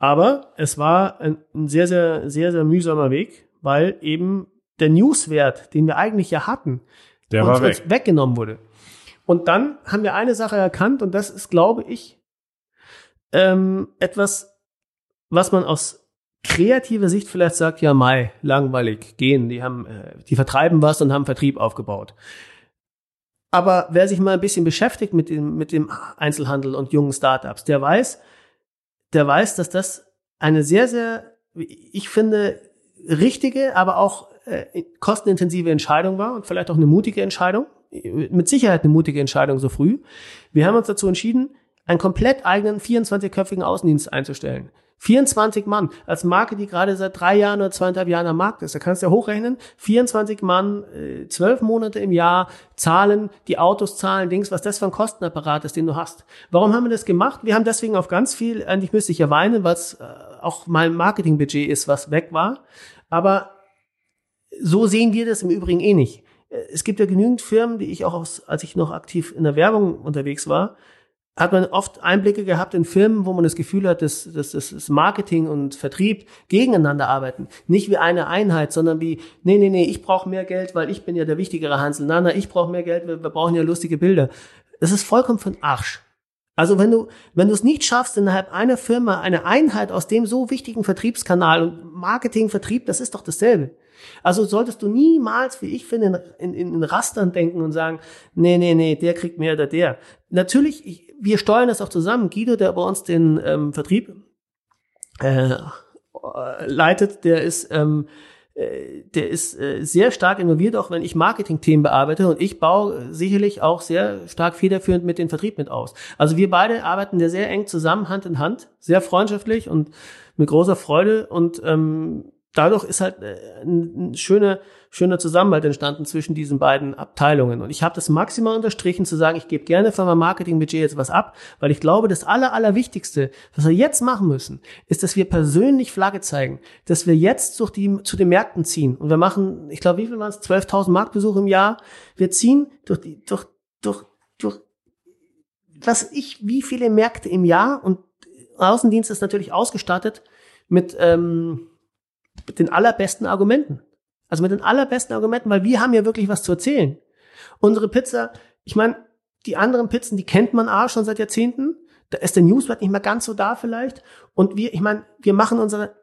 Aber es war ein, sehr, sehr, sehr, sehr mühsamer Weg, weil eben der Newswert, den wir eigentlich ja hatten, der uns, weg. uns weggenommen wurde. Und dann haben wir eine Sache erkannt und das ist, glaube ich, ähm, etwas, was man aus kreative Sicht vielleicht sagt, ja, Mai, langweilig, gehen, die haben, äh, die vertreiben was und haben Vertrieb aufgebaut. Aber wer sich mal ein bisschen beschäftigt mit dem, mit dem Einzelhandel und jungen Startups, der weiß, der weiß, dass das eine sehr, sehr, ich finde, richtige, aber auch äh, kostenintensive Entscheidung war und vielleicht auch eine mutige Entscheidung. Mit Sicherheit eine mutige Entscheidung so früh. Wir haben uns dazu entschieden, einen komplett eigenen 24-köpfigen Außendienst einzustellen. 24 Mann. Als Marke, die gerade seit drei Jahren oder zweieinhalb Jahren am Markt ist. Da kannst du ja hochrechnen. 24 Mann, äh, zwölf Monate im Jahr, zahlen, die Autos zahlen, Dings, was das für ein Kostenapparat ist, den du hast. Warum haben wir das gemacht? Wir haben deswegen auf ganz viel, eigentlich müsste ich ja weinen, weil es äh, auch mein Marketingbudget ist, was weg war. Aber so sehen wir das im Übrigen eh nicht. Äh, es gibt ja genügend Firmen, die ich auch aus, als ich noch aktiv in der Werbung unterwegs war, hat man oft Einblicke gehabt in Firmen, wo man das Gefühl hat, dass, dass, dass Marketing und Vertrieb gegeneinander arbeiten. Nicht wie eine Einheit, sondern wie, nee, nee, nee, ich brauche mehr Geld, weil ich bin ja der wichtigere Hansel. Na, na, ich brauche mehr Geld, wir, wir brauchen ja lustige Bilder. Das ist vollkommen den Arsch. Also wenn du, wenn du es nicht schaffst, innerhalb einer Firma eine Einheit aus dem so wichtigen Vertriebskanal und Marketing, Vertrieb, das ist doch dasselbe. Also solltest du niemals, wie ich finde, in, in, in Rastern denken und sagen, nee, nee, nee, der kriegt mehr oder der. Natürlich, ich, wir steuern das auch zusammen. Guido, der bei uns den ähm, Vertrieb äh, leitet, der ist ähm, äh, der ist äh, sehr stark involviert, auch wenn ich Marketing-Themen bearbeite und ich baue sicherlich auch sehr stark federführend mit dem Vertrieb mit aus. Also wir beide arbeiten da sehr eng zusammen, Hand in Hand, sehr freundschaftlich und mit großer Freude und ähm, dadurch ist halt äh, ein, ein schöner, Zusammenhalt entstanden zwischen diesen beiden Abteilungen. Und ich habe das maximal unterstrichen zu sagen, ich gebe gerne von meinem Marketingbudget jetzt was ab, weil ich glaube, das Aller, Allerwichtigste, was wir jetzt machen müssen, ist, dass wir persönlich Flagge zeigen, dass wir jetzt durch die, zu den Märkten ziehen. Und wir machen, ich glaube, wie viel waren es? 12.000 Marktbesuche im Jahr. Wir ziehen durch die, durch, durch, durch, was ich, wie viele Märkte im Jahr und Außendienst ist natürlich ausgestattet mit, ähm, mit den allerbesten Argumenten. Also mit den allerbesten Argumenten, weil wir haben ja wirklich was zu erzählen. Unsere Pizza, ich meine, die anderen Pizzen, die kennt man A schon seit Jahrzehnten. Da ist der Newsblatt nicht mehr ganz so da vielleicht. Und wir, ich meine, wir machen unsere,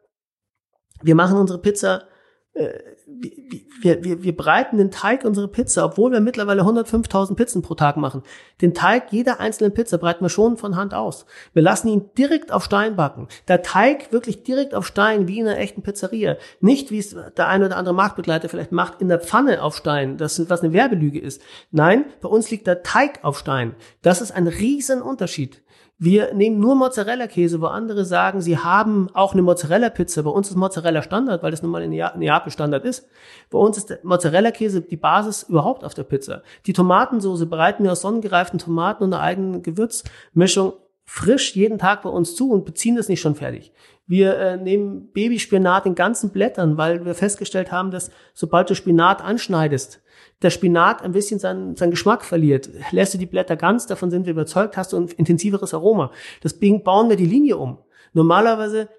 wir machen unsere Pizza wir, wir, wir breiten den Teig unserer Pizza, obwohl wir mittlerweile 105.000 Pizzen pro Tag machen. Den Teig jeder einzelnen Pizza breiten wir schon von Hand aus. Wir lassen ihn direkt auf Stein backen. Der Teig wirklich direkt auf Stein, wie in einer echten Pizzeria. Nicht, wie es der eine oder andere Marktbegleiter vielleicht macht, in der Pfanne auf Stein, das, was eine Werbelüge ist. Nein, bei uns liegt der Teig auf Stein. Das ist ein Riesenunterschied. Wir nehmen nur Mozzarella-Käse, wo andere sagen, sie haben auch eine Mozzarella-Pizza. Bei uns ist Mozzarella Standard, weil das nun mal in Neapel Standard ist. Bei uns ist Mozzarella-Käse die Basis überhaupt auf der Pizza. Die Tomatensoße bereiten wir aus sonnengereiften Tomaten und einer eigenen Gewürzmischung frisch jeden Tag bei uns zu und beziehen das nicht schon fertig. Wir äh, nehmen Babyspinat in ganzen Blättern, weil wir festgestellt haben, dass sobald du Spinat anschneidest, der Spinat ein bisschen seinen, seinen Geschmack verliert. Lässt du die Blätter ganz, davon sind wir überzeugt, hast du ein intensiveres Aroma. Deswegen bauen wir die Linie um. Normalerweise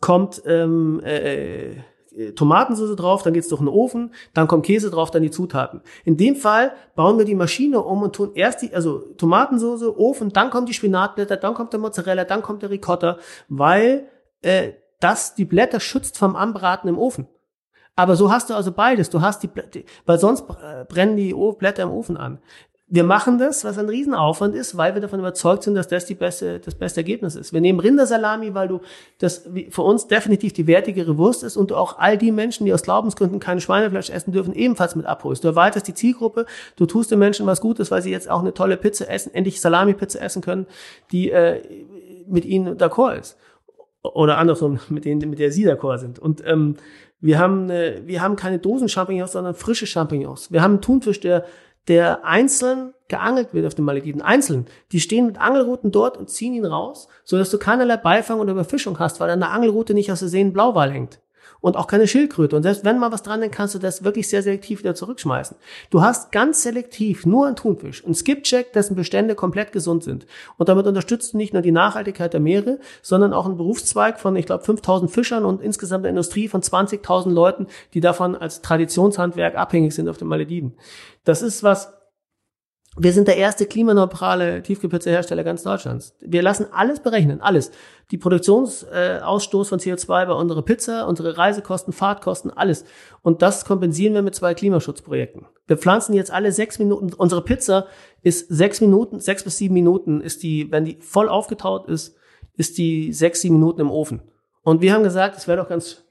kommt ähm, äh, äh, Tomatensauce drauf, dann geht's durch den Ofen, dann kommt Käse drauf, dann die Zutaten. In dem Fall bauen wir die Maschine um und tun erst die, also Tomatensauce, Ofen, dann kommen die Spinatblätter, dann kommt der Mozzarella, dann kommt der Ricotta, weil äh, das die Blätter schützt vom Anbraten im Ofen. Aber so hast du also beides. Du hast die, weil sonst brennen die Blätter im Ofen an. Wir machen das, was ein Riesenaufwand ist, weil wir davon überzeugt sind, dass das die beste, das beste Ergebnis ist. Wir nehmen Rindersalami, weil du das für uns definitiv die wertigere Wurst ist und du auch all die Menschen, die aus Glaubensgründen kein Schweinefleisch essen dürfen, ebenfalls mit abholst. Du erweiterst die Zielgruppe, du tust den Menschen was Gutes, weil sie jetzt auch eine tolle Pizza essen, endlich Salami-Pizza essen können, die äh, mit ihnen d'accord ist. Oder andersrum, mit denen, mit der sie d'accord sind. Und ähm, wir haben, äh, wir haben keine Dosen-Champignons, sondern frische Champignons. Wir haben einen Thunfisch, der, der einzeln geangelt wird auf den Malediven. Einzeln. Die stehen mit Angelruten dort und ziehen ihn raus, so dass du keinerlei Beifang oder Überfischung hast, weil an der Angelrute nicht aus Versehen Blauwal hängt und auch keine Schildkröte. Und selbst wenn mal was dran ist, kannst du das wirklich sehr selektiv wieder zurückschmeißen. Du hast ganz selektiv nur einen Thunfisch, einen Skipjack, dessen Bestände komplett gesund sind. Und damit unterstützt du nicht nur die Nachhaltigkeit der Meere, sondern auch einen Berufszweig von, ich glaube, 5000 Fischern und insgesamt eine Industrie von 20.000 Leuten, die davon als Traditionshandwerk abhängig sind auf den Malediven. Das ist was, wir sind der erste klimaneutrale Tiefkühlpizza-Hersteller ganz Deutschlands. Wir lassen alles berechnen, alles. Die Produktionsausstoß von CO2 bei unserer Pizza, unsere Reisekosten, Fahrtkosten, alles. Und das kompensieren wir mit zwei Klimaschutzprojekten. Wir pflanzen jetzt alle sechs Minuten, unsere Pizza ist sechs Minuten, sechs bis sieben Minuten ist die, wenn die voll aufgetaut ist, ist die sechs, sieben Minuten im Ofen. Und wir haben gesagt, es wäre doch ganz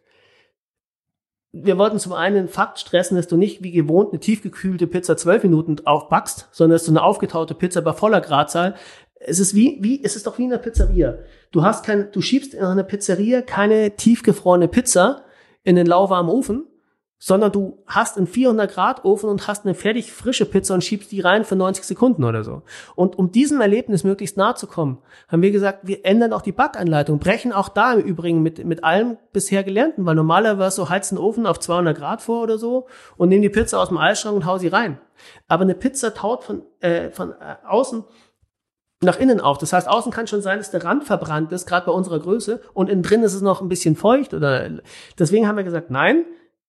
wir wollten zum einen den Fakt stressen, dass du nicht wie gewohnt eine tiefgekühlte Pizza zwölf Minuten aufbackst, sondern dass du eine aufgetaute Pizza bei voller Gradzahl. Es ist wie, wie, es ist doch wie in einer Pizzeria. Du hast kein, du schiebst in einer Pizzeria keine tiefgefrorene Pizza in den lauwarmen Ofen, sondern du hast einen 400 Grad Ofen und hast eine fertig frische Pizza und schiebst die rein für 90 Sekunden oder so. Und um diesem Erlebnis möglichst nahe zu kommen, haben wir gesagt, wir ändern auch die Backanleitung, brechen auch da im Übrigen mit, mit allem bisher Gelernten, weil normalerweise so heizt ein Ofen auf 200 Grad vor oder so und nehmen die Pizza aus dem Eisschrank und hau sie rein. Aber eine Pizza taut von, äh, von äh, außen nach innen auf. Das heißt, außen kann schon sein, dass der Rand verbrannt ist, gerade bei unserer Größe, und innen drin ist es noch ein bisschen feucht oder deswegen haben wir gesagt, nein,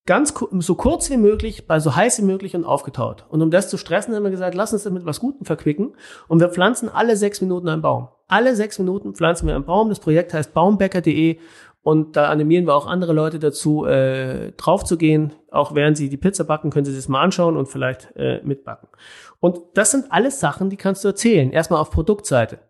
ganz so kurz wie möglich, bei so heiß wie möglich und aufgetaut. Und um das zu stressen, haben wir gesagt, lass uns das mit was Gutem verquicken. Und wir pflanzen alle sechs Minuten einen Baum. Alle sechs Minuten pflanzen wir einen Baum. Das Projekt heißt baumbäcker.de und da animieren wir auch andere Leute dazu, äh, drauf zu gehen. Auch während sie die Pizza backen, können sie sich das mal anschauen und vielleicht äh, mitbacken. Und das sind alles Sachen, die kannst du erzählen. Erstmal auf Produktseite.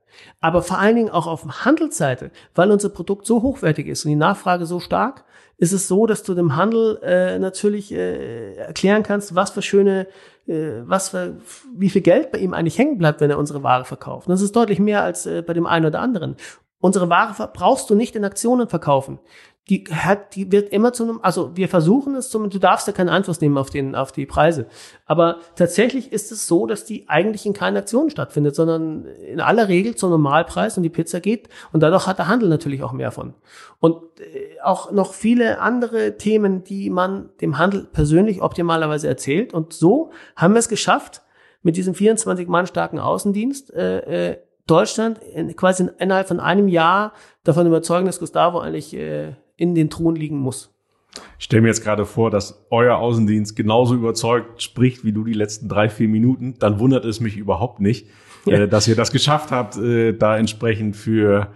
Aber vor allen Dingen auch auf Handelsseite, weil unser Produkt so hochwertig ist und die Nachfrage so stark, ist es so, dass du dem Handel äh, natürlich äh, erklären kannst, was für schöne, äh, was für, wie viel Geld bei ihm eigentlich hängen bleibt, wenn er unsere Ware verkauft. Das ist deutlich mehr als äh, bei dem einen oder anderen. Unsere Ware brauchst du nicht in Aktionen verkaufen die hat, die wird immer zu einem, also wir versuchen es zum, du darfst ja keinen Einfluss nehmen auf den, auf die Preise. Aber tatsächlich ist es so, dass die eigentlich in keinen Aktionen stattfindet, sondern in aller Regel zum Normalpreis und die Pizza geht und dadurch hat der Handel natürlich auch mehr von. Und äh, auch noch viele andere Themen, die man dem Handel persönlich optimalerweise erzählt. Und so haben wir es geschafft, mit diesem 24 Mann starken Außendienst, äh, äh, Deutschland in, quasi innerhalb von einem Jahr davon überzeugen, dass Gustavo eigentlich äh, in den Truhen liegen muss. Ich stelle mir jetzt gerade vor, dass euer Außendienst genauso überzeugt spricht wie du die letzten drei, vier Minuten. Dann wundert es mich überhaupt nicht, ja. äh, dass ihr das geschafft habt, äh, da entsprechend für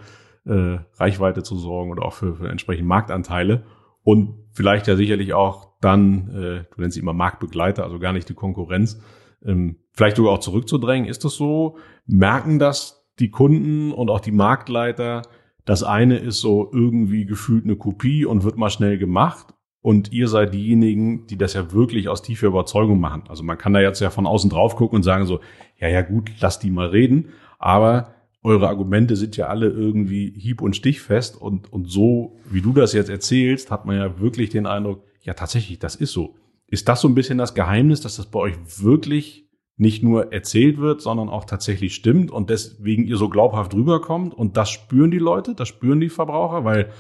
äh, Reichweite zu sorgen oder auch für, für entsprechend Marktanteile. Und vielleicht ja sicherlich auch dann, äh, du nennst sie immer Marktbegleiter, also gar nicht die Konkurrenz, ähm, vielleicht sogar auch zurückzudrängen. Ist das so? Merken das die Kunden und auch die Marktleiter, das eine ist so irgendwie gefühlt eine Kopie und wird mal schnell gemacht. Und ihr seid diejenigen, die das ja wirklich aus tiefer Überzeugung machen. Also man kann da jetzt ja von außen drauf gucken und sagen so, ja, ja gut, lass die mal reden. Aber eure Argumente sind ja alle irgendwie hieb- und stichfest. Und, und so, wie du das jetzt erzählst, hat man ja wirklich den Eindruck, ja tatsächlich, das ist so. Ist das so ein bisschen das Geheimnis, dass das bei euch wirklich nicht nur erzählt wird, sondern auch tatsächlich stimmt und deswegen ihr so glaubhaft rüberkommt. Und das spüren die Leute, das spüren die Verbraucher, weil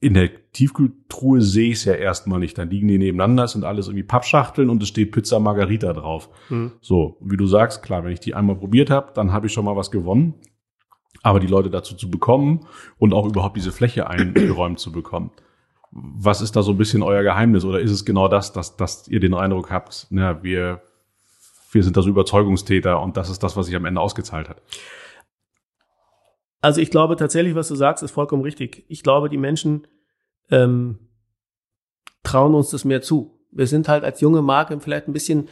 in der Tiefkühltruhe sehe ich es ja erstmal nicht. Dann liegen die nebeneinander, es sind alles irgendwie Pappschachteln und es steht Pizza Margarita drauf. Mhm. So, wie du sagst, klar, wenn ich die einmal probiert habe, dann habe ich schon mal was gewonnen. Aber die Leute dazu zu bekommen und auch überhaupt diese Fläche eingeräumt zu bekommen. Was ist da so ein bisschen euer Geheimnis? Oder ist es genau das, dass, dass ihr den Eindruck habt, na, wir wir sind da so Überzeugungstäter und das ist das, was sich am Ende ausgezahlt hat. Also ich glaube tatsächlich, was du sagst, ist vollkommen richtig. Ich glaube, die Menschen ähm, trauen uns das mehr zu. Wir sind halt als junge Marke vielleicht ein bisschen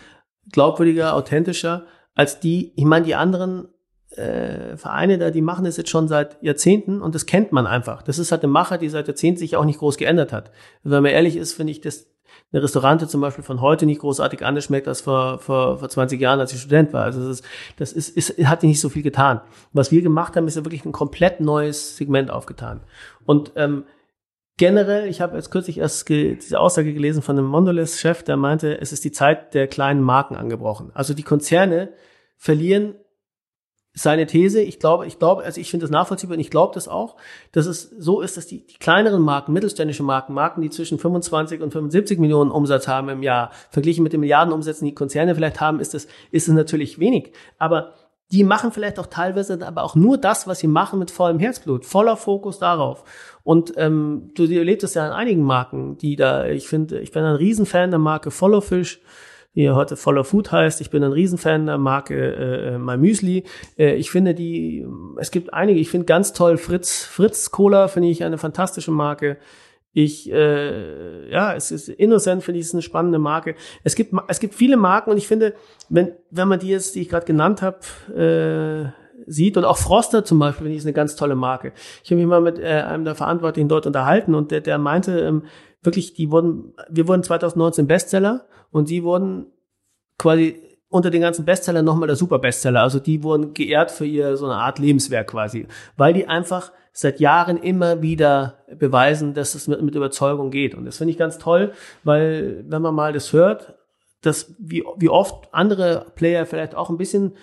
glaubwürdiger, authentischer als die, ich meine, die anderen äh, Vereine da, die machen das jetzt schon seit Jahrzehnten und das kennt man einfach. Das ist halt eine Mache, die seit Jahrzehnten sich auch nicht groß geändert hat. Wenn man ehrlich ist, finde ich das eine Restaurante zum Beispiel von heute nicht großartig anders schmeckt als vor, vor, vor 20 Jahren, als ich Student war. Also das ist, das ist, ist, hat nicht so viel getan. Was wir gemacht haben, ist ja wirklich ein komplett neues Segment aufgetan. Und ähm, generell, ich habe jetzt kürzlich erst diese Aussage gelesen von einem Mondelez-Chef, der meinte, es ist die Zeit der kleinen Marken angebrochen. Also die Konzerne verlieren seine These. Ich glaube, ich glaube, also ich finde das nachvollziehbar und ich glaube das auch, dass es so ist, dass die, die kleineren Marken, mittelständische Marken, Marken, die zwischen 25 und 75 Millionen Umsatz haben im Jahr, verglichen mit den Milliardenumsätzen, die Konzerne vielleicht haben, ist das, ist es natürlich wenig. Aber die machen vielleicht auch teilweise aber auch nur das, was sie machen, mit vollem Herzblut, voller Fokus darauf. Und ähm, du erlebst es ja an einigen Marken, die da, ich finde, ich bin ein Riesenfan der Marke Follow Fish die heute Follow Food heißt. Ich bin ein Riesenfan der Marke äh, äh My Müsli. Äh, ich finde die, es gibt einige, ich finde ganz toll Fritz, Fritz Cola finde ich eine fantastische Marke. Ich, äh, ja, es ist Innocent, finde ich, ist eine spannende Marke. Es gibt, es gibt viele Marken und ich finde, wenn, wenn man die jetzt, die ich gerade genannt habe, äh, sieht und auch Froster zum Beispiel, finde ich, ist eine ganz tolle Marke. Ich habe mich mal mit äh, einem der Verantwortlichen dort unterhalten und der, der meinte, ähm, wirklich, die wurden, wir wurden 2019 Bestseller und die wurden quasi unter den ganzen Bestsellern nochmal der Superbestseller. Also die wurden geehrt für ihr so eine Art Lebenswerk quasi, weil die einfach seit Jahren immer wieder beweisen, dass es mit, mit Überzeugung geht. Und das finde ich ganz toll, weil wenn man mal das hört, dass wie, wie oft andere Player vielleicht auch ein bisschen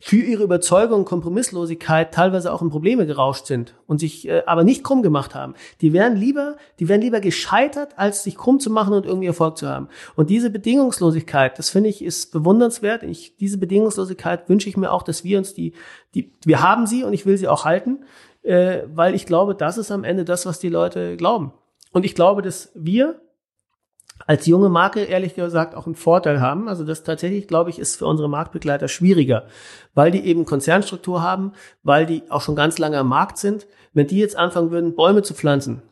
für ihre Überzeugung, Kompromisslosigkeit teilweise auch in Probleme gerauscht sind und sich äh, aber nicht krumm gemacht haben. Die wären lieber, die wären lieber gescheitert, als sich krumm zu machen und irgendwie Erfolg zu haben. Und diese Bedingungslosigkeit, das finde ich, ist bewundernswert. Ich, diese Bedingungslosigkeit wünsche ich mir auch, dass wir uns die, die, wir haben sie und ich will sie auch halten, äh, weil ich glaube, das ist am Ende das, was die Leute glauben. Und ich glaube, dass wir als junge Marke ehrlich gesagt auch einen Vorteil haben. Also das tatsächlich, glaube ich, ist für unsere Marktbegleiter schwieriger, weil die eben Konzernstruktur haben, weil die auch schon ganz lange am Markt sind. Wenn die jetzt anfangen würden, Bäume zu pflanzen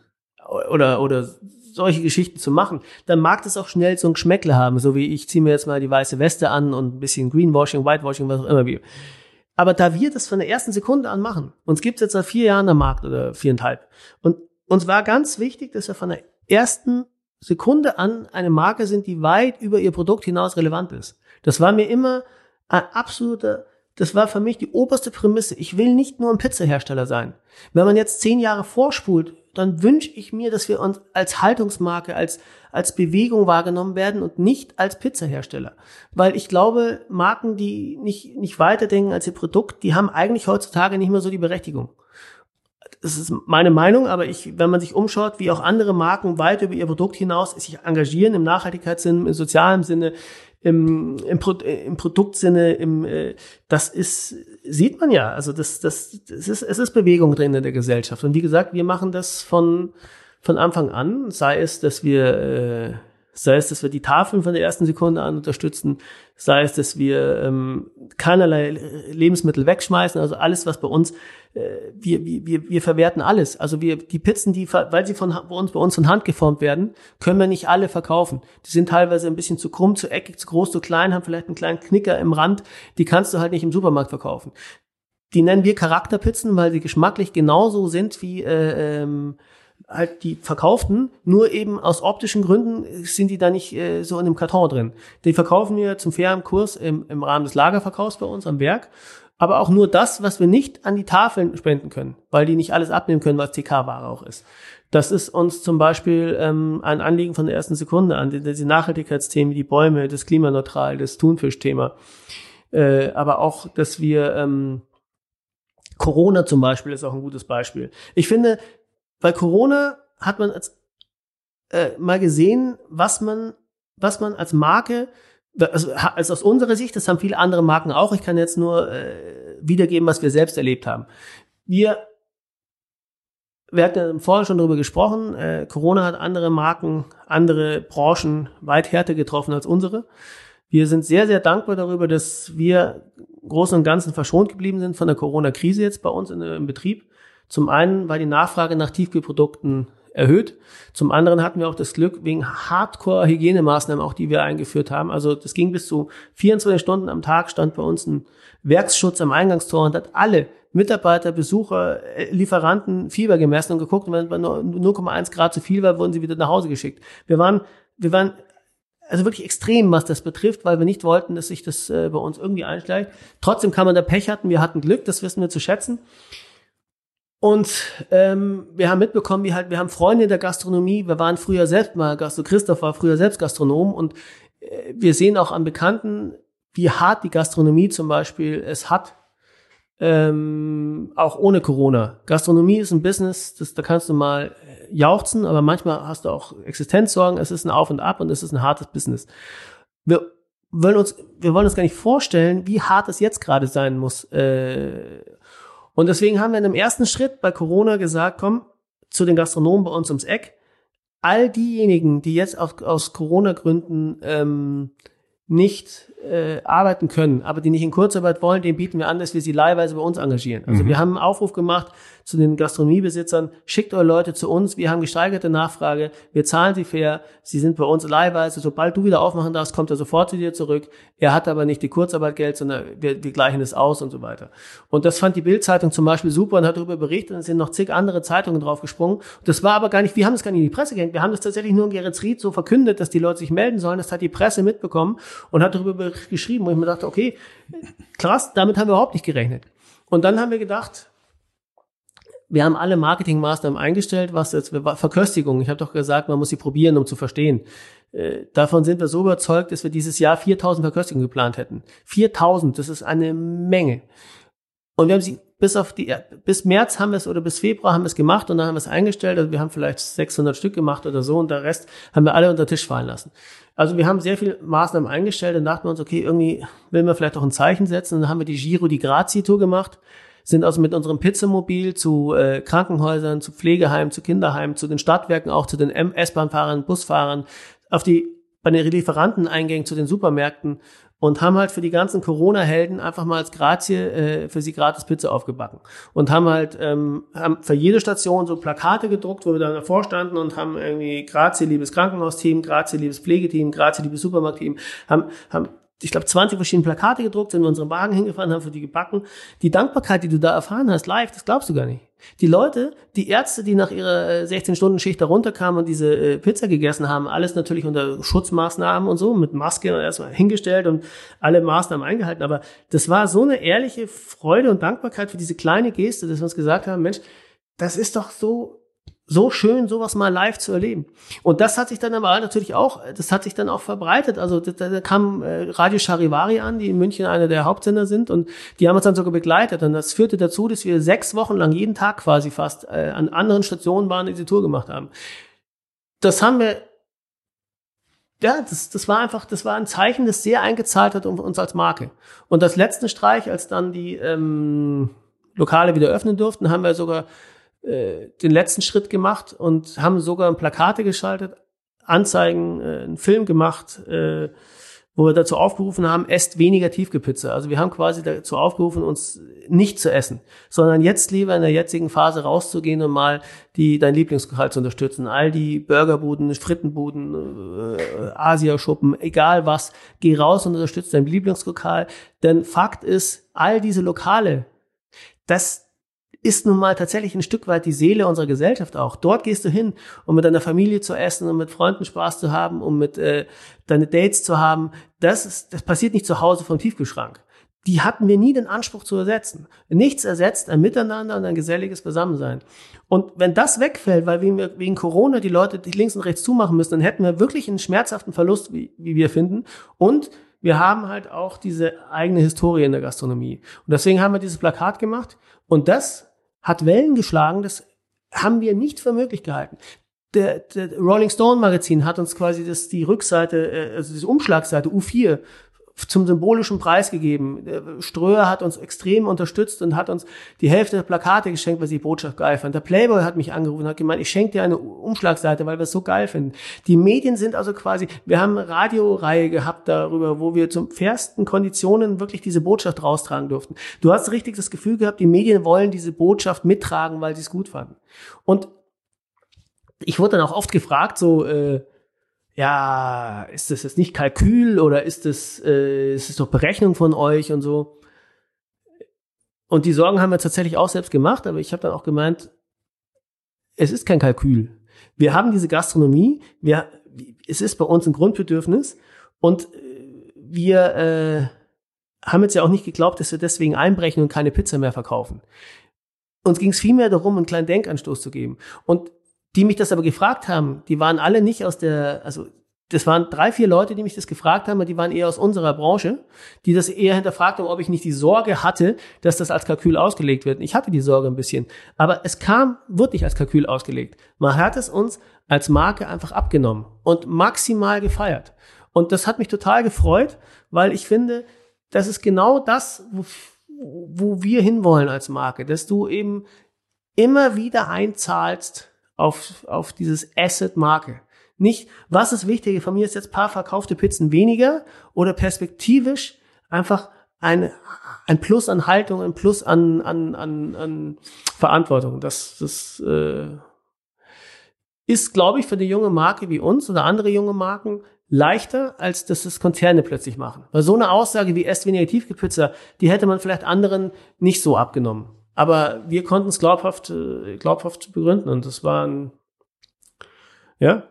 oder, oder solche Geschichten zu machen, dann mag das auch schnell so ein Geschmäckle haben, so wie ich ziehe mir jetzt mal die weiße Weste an und ein bisschen Greenwashing, Whitewashing, was auch immer. Aber da wir das von der ersten Sekunde an machen, uns gibt's jetzt seit vier Jahren am Markt oder viereinhalb. Und uns war ganz wichtig, dass wir von der ersten Sekunde an eine Marke sind, die weit über ihr Produkt hinaus relevant ist. Das war mir immer ein absoluter, das war für mich die oberste Prämisse. Ich will nicht nur ein Pizzahersteller sein. Wenn man jetzt zehn Jahre vorspult, dann wünsche ich mir, dass wir uns als Haltungsmarke, als, als Bewegung wahrgenommen werden und nicht als Pizzahersteller. Weil ich glaube, Marken, die nicht, nicht weiterdenken als ihr Produkt, die haben eigentlich heutzutage nicht mehr so die Berechtigung. Das ist meine Meinung, aber ich, wenn man sich umschaut, wie auch andere Marken weit über ihr Produkt hinaus sich engagieren im Nachhaltigkeitssinn, im sozialen Sinne, im, im, Pro, im Produktsinne, im, äh, das ist, sieht man ja. Also das, das, das ist, es ist Bewegung drin in der Gesellschaft. Und wie gesagt, wir machen das von, von Anfang an, sei es, dass wir äh, sei es, dass wir die Tafeln von der ersten Sekunde an unterstützen, sei es, dass wir ähm, keinerlei Lebensmittel wegschmeißen, also alles, was bei uns, äh, wir, wir, wir verwerten alles. Also wir, die Pizzen, die, weil sie von bei uns, bei uns von Hand geformt werden, können wir nicht alle verkaufen. Die sind teilweise ein bisschen zu krumm, zu eckig, zu groß, zu klein, haben vielleicht einen kleinen Knicker im Rand, die kannst du halt nicht im Supermarkt verkaufen. Die nennen wir Charakterpizzen, weil sie geschmacklich genauso sind wie äh, ähm, halt die verkauften, nur eben aus optischen Gründen sind die da nicht äh, so in dem Karton drin. Die verkaufen wir zum fairen Kurs im, im Rahmen des Lagerverkaufs bei uns am Werk, aber auch nur das, was wir nicht an die Tafeln spenden können, weil die nicht alles abnehmen können, was TK-Ware auch ist. Das ist uns zum Beispiel ähm, ein Anliegen von der ersten Sekunde an, diese Nachhaltigkeitsthemen, die Bäume, das Klimaneutral, das Thunfischthema. Äh, aber auch, dass wir ähm, Corona zum Beispiel ist auch ein gutes Beispiel. Ich finde, bei Corona hat man als, äh, mal gesehen, was man, was man als Marke, also, also aus unserer Sicht, das haben viele andere Marken auch, ich kann jetzt nur äh, wiedergeben, was wir selbst erlebt haben. Wir wir hatten vorher schon darüber gesprochen, äh, Corona hat andere Marken, andere Branchen weit härter getroffen als unsere. Wir sind sehr, sehr dankbar darüber, dass wir Großen und Ganzen verschont geblieben sind von der Corona-Krise jetzt bei uns in, im Betrieb. Zum einen war die Nachfrage nach Tiefkühlprodukten erhöht. Zum anderen hatten wir auch das Glück wegen Hardcore-Hygienemaßnahmen, auch die wir eingeführt haben. Also das ging bis zu 24 Stunden am Tag, stand bei uns ein Werksschutz am Eingangstor und hat alle Mitarbeiter, Besucher, äh, Lieferanten Fieber gemessen und geguckt. Und wenn es 0,1 Grad zu viel war, wurden sie wieder nach Hause geschickt. Wir waren, wir waren also wirklich extrem, was das betrifft, weil wir nicht wollten, dass sich das äh, bei uns irgendwie einschleicht. Trotzdem kann man da Pech hatten. Wir hatten Glück, das wissen wir zu schätzen. Und ähm, wir haben mitbekommen, wie halt, wir haben Freunde in der Gastronomie, wir waren früher selbst mal Gastro, Christoph war früher selbst Gastronom und äh, wir sehen auch an Bekannten, wie hart die Gastronomie zum Beispiel es hat, ähm, auch ohne Corona. Gastronomie ist ein Business, das, da kannst du mal jauchzen, aber manchmal hast du auch Existenzsorgen, es ist ein Auf und Ab und es ist ein hartes Business. Wir wollen uns, wir wollen uns gar nicht vorstellen, wie hart es jetzt gerade sein muss, äh, und deswegen haben wir in dem ersten Schritt bei Corona gesagt, komm, zu den Gastronomen bei uns ums Eck. All diejenigen, die jetzt auf, aus Corona-Gründen ähm, nicht äh, arbeiten können, aber die nicht in Kurzarbeit wollen, denen bieten wir an, dass wir sie leihweise bei uns engagieren. Also mhm. wir haben einen Aufruf gemacht zu den Gastronomiebesitzern, schickt eure Leute zu uns, wir haben gesteigerte Nachfrage, wir zahlen sie fair, sie sind bei uns leihweise, sobald du wieder aufmachen darfst, kommt er sofort zu dir zurück. Er hat aber nicht die Kurzarbeitgeld, sondern wir, wir gleichen es aus und so weiter. Und das fand die Bildzeitung zum Beispiel super und hat darüber berichtet und es sind noch zig andere Zeitungen drauf gesprungen. Das war aber gar nicht, wir haben das gar nicht in die Presse gehängt, wir haben das tatsächlich nur in Gerets Ried so verkündet, dass die Leute sich melden sollen, das hat die Presse mitbekommen und hat darüber geschrieben, wo ich mir dachte, okay, krass, damit haben wir überhaupt nicht gerechnet. Und dann haben wir gedacht, wir haben alle Marketingmaßnahmen eingestellt, was jetzt Verköstigung. Ich habe doch gesagt, man muss sie probieren, um zu verstehen. Äh, davon sind wir so überzeugt, dass wir dieses Jahr 4000 Verköstigungen geplant hätten. 4000, das ist eine Menge. Und wir haben sie bis auf die, bis März haben wir es oder bis Februar haben wir es gemacht und dann haben wir es eingestellt. Also wir haben vielleicht 600 Stück gemacht oder so und der Rest haben wir alle unter den Tisch fallen lassen. Also wir haben sehr viele Maßnahmen eingestellt und dachten uns, okay, irgendwie will man vielleicht auch ein Zeichen setzen. Und dann haben wir die Giro di Grazie Tour gemacht, sind also mit unserem Pizzamobil zu äh, Krankenhäusern, zu Pflegeheimen, zu Kinderheimen, zu den Stadtwerken, auch zu den S-Bahn-Fahrern, Busfahrern, auf die bei den Lieferanteneingängen zu den Supermärkten und haben halt für die ganzen Corona-Helden einfach mal als Grazie äh, für sie gratis Pizza aufgebacken. Und haben halt ähm, haben für jede Station so Plakate gedruckt, wo wir dann davor standen und haben irgendwie Grazie liebes Krankenhausteam, Grazie liebes Pflegeteam, Grazie liebes Supermarktteam, haben haben ich glaube, 20 verschiedene Plakate gedruckt, sind wir unseren Wagen hingefahren, haben für die gebacken. Die Dankbarkeit, die du da erfahren hast, live, das glaubst du gar nicht. Die Leute, die Ärzte, die nach ihrer 16-Stunden-Schicht da runterkamen und diese äh, Pizza gegessen haben, alles natürlich unter Schutzmaßnahmen und so, mit Maske erstmal hingestellt und alle Maßnahmen eingehalten. Aber das war so eine ehrliche Freude und Dankbarkeit für diese kleine Geste, dass wir uns gesagt haben, Mensch, das ist doch so so schön, sowas mal live zu erleben. Und das hat sich dann aber natürlich auch, das hat sich dann auch verbreitet. Also da, da kam äh, Radio Charivari an, die in München einer der Hauptsender sind und die haben uns dann sogar begleitet. Und das führte dazu, dass wir sechs Wochen lang jeden Tag quasi fast äh, an anderen Stationen waren, diese Tour gemacht haben. Das haben wir ja, das, das war einfach, das war ein Zeichen, das sehr eingezahlt hat um uns als Marke. Und das letzte Streich, als dann die ähm, Lokale wieder öffnen durften, haben wir sogar äh, den letzten Schritt gemacht und haben sogar Plakate geschaltet, Anzeigen, äh, einen Film gemacht, äh, wo wir dazu aufgerufen haben, esst weniger Tiefgepizza. Also wir haben quasi dazu aufgerufen, uns nicht zu essen, sondern jetzt lieber in der jetzigen Phase rauszugehen und mal die dein Lieblingslokal zu unterstützen. All die Burgerbuden, Frittenbuden, äh, Asiaschuppen, egal was, geh raus und unterstütze dein Lieblingslokal. Denn Fakt ist, all diese Lokale, das ist nun mal tatsächlich ein Stück weit die Seele unserer Gesellschaft auch. Dort gehst du hin, um mit deiner Familie zu essen, um mit Freunden Spaß zu haben, um mit äh, deine Dates zu haben. Das, ist, das passiert nicht zu Hause vom Tiefkühlschrank. Die hatten wir nie den Anspruch zu ersetzen. Nichts ersetzt ein Miteinander und ein geselliges Beisammensein. Und wenn das wegfällt, weil wir wegen Corona die Leute links und rechts zumachen müssen, dann hätten wir wirklich einen schmerzhaften Verlust, wie, wie wir finden. Und wir haben halt auch diese eigene Historie in der Gastronomie. Und deswegen haben wir dieses Plakat gemacht. Und das hat Wellen geschlagen, das haben wir nicht für möglich gehalten. Der, der Rolling Stone Magazin hat uns quasi das, die Rückseite, äh, also diese Umschlagseite U4 zum symbolischen Preis gegeben. Ströer hat uns extrem unterstützt und hat uns die Hälfte der Plakate geschenkt, weil sie die Botschaft geil fand. Der Playboy hat mich angerufen und hat gemeint, ich schenke dir eine Umschlagseite, weil wir es so geil finden. Die Medien sind also quasi, wir haben eine Radioreihe gehabt darüber, wo wir zum fairsten Konditionen wirklich diese Botschaft raustragen durften. Du hast richtig das Gefühl gehabt, die Medien wollen diese Botschaft mittragen, weil sie es gut fanden. Und ich wurde dann auch oft gefragt, so, äh, ja, ist das jetzt nicht Kalkül oder ist das, äh, ist das doch Berechnung von euch und so. Und die Sorgen haben wir tatsächlich auch selbst gemacht, aber ich habe dann auch gemeint, es ist kein Kalkül. Wir haben diese Gastronomie, wir, es ist bei uns ein Grundbedürfnis und äh, wir äh, haben jetzt ja auch nicht geglaubt, dass wir deswegen einbrechen und keine Pizza mehr verkaufen. Uns ging es vielmehr darum, einen kleinen Denkanstoß zu geben. Und die mich das aber gefragt haben, die waren alle nicht aus der, also das waren drei, vier Leute, die mich das gefragt haben, die waren eher aus unserer Branche, die das eher hinterfragt haben, ob ich nicht die Sorge hatte, dass das als Kalkül ausgelegt wird. Ich hatte die Sorge ein bisschen. Aber es kam wirklich als Kalkül ausgelegt. Man hat es uns als Marke einfach abgenommen und maximal gefeiert. Und das hat mich total gefreut, weil ich finde, das ist genau das, wo, wo wir hinwollen als Marke, dass du eben immer wieder einzahlst auf, auf dieses Asset-Marke. Nicht, was ist wichtiger? Von mir ist jetzt paar verkaufte Pizzen weniger oder perspektivisch einfach ein, ein Plus an Haltung, ein Plus an, an, an, an Verantwortung. Das, das äh, ist, glaube ich, für eine junge Marke wie uns oder andere junge Marken leichter, als dass es Konzerne plötzlich machen. Weil so eine Aussage wie erst weniger Tiefgepizza, die hätte man vielleicht anderen nicht so abgenommen. Aber wir konnten es glaubhaft, äh, glaubhaft begründen und das war ein, ja.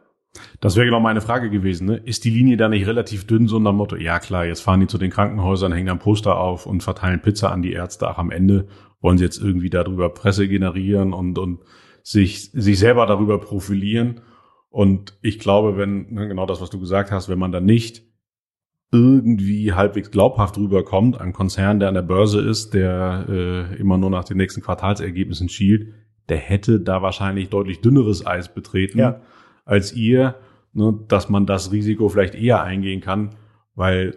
Das wäre genau meine Frage gewesen. Ne? Ist die Linie da nicht relativ dünn, so nach Motto, ja klar, jetzt fahren die zu den Krankenhäusern, hängen dann Poster auf und verteilen Pizza an die Ärzte. Ach, am Ende wollen sie jetzt irgendwie darüber Presse generieren und, und sich, sich selber darüber profilieren. Und ich glaube, wenn, ne, genau das, was du gesagt hast, wenn man dann nicht irgendwie halbwegs glaubhaft rüberkommt, ein Konzern, der an der Börse ist, der äh, immer nur nach den nächsten Quartalsergebnissen schielt, der hätte da wahrscheinlich deutlich dünneres Eis betreten ja. als ihr, ne, dass man das Risiko vielleicht eher eingehen kann, weil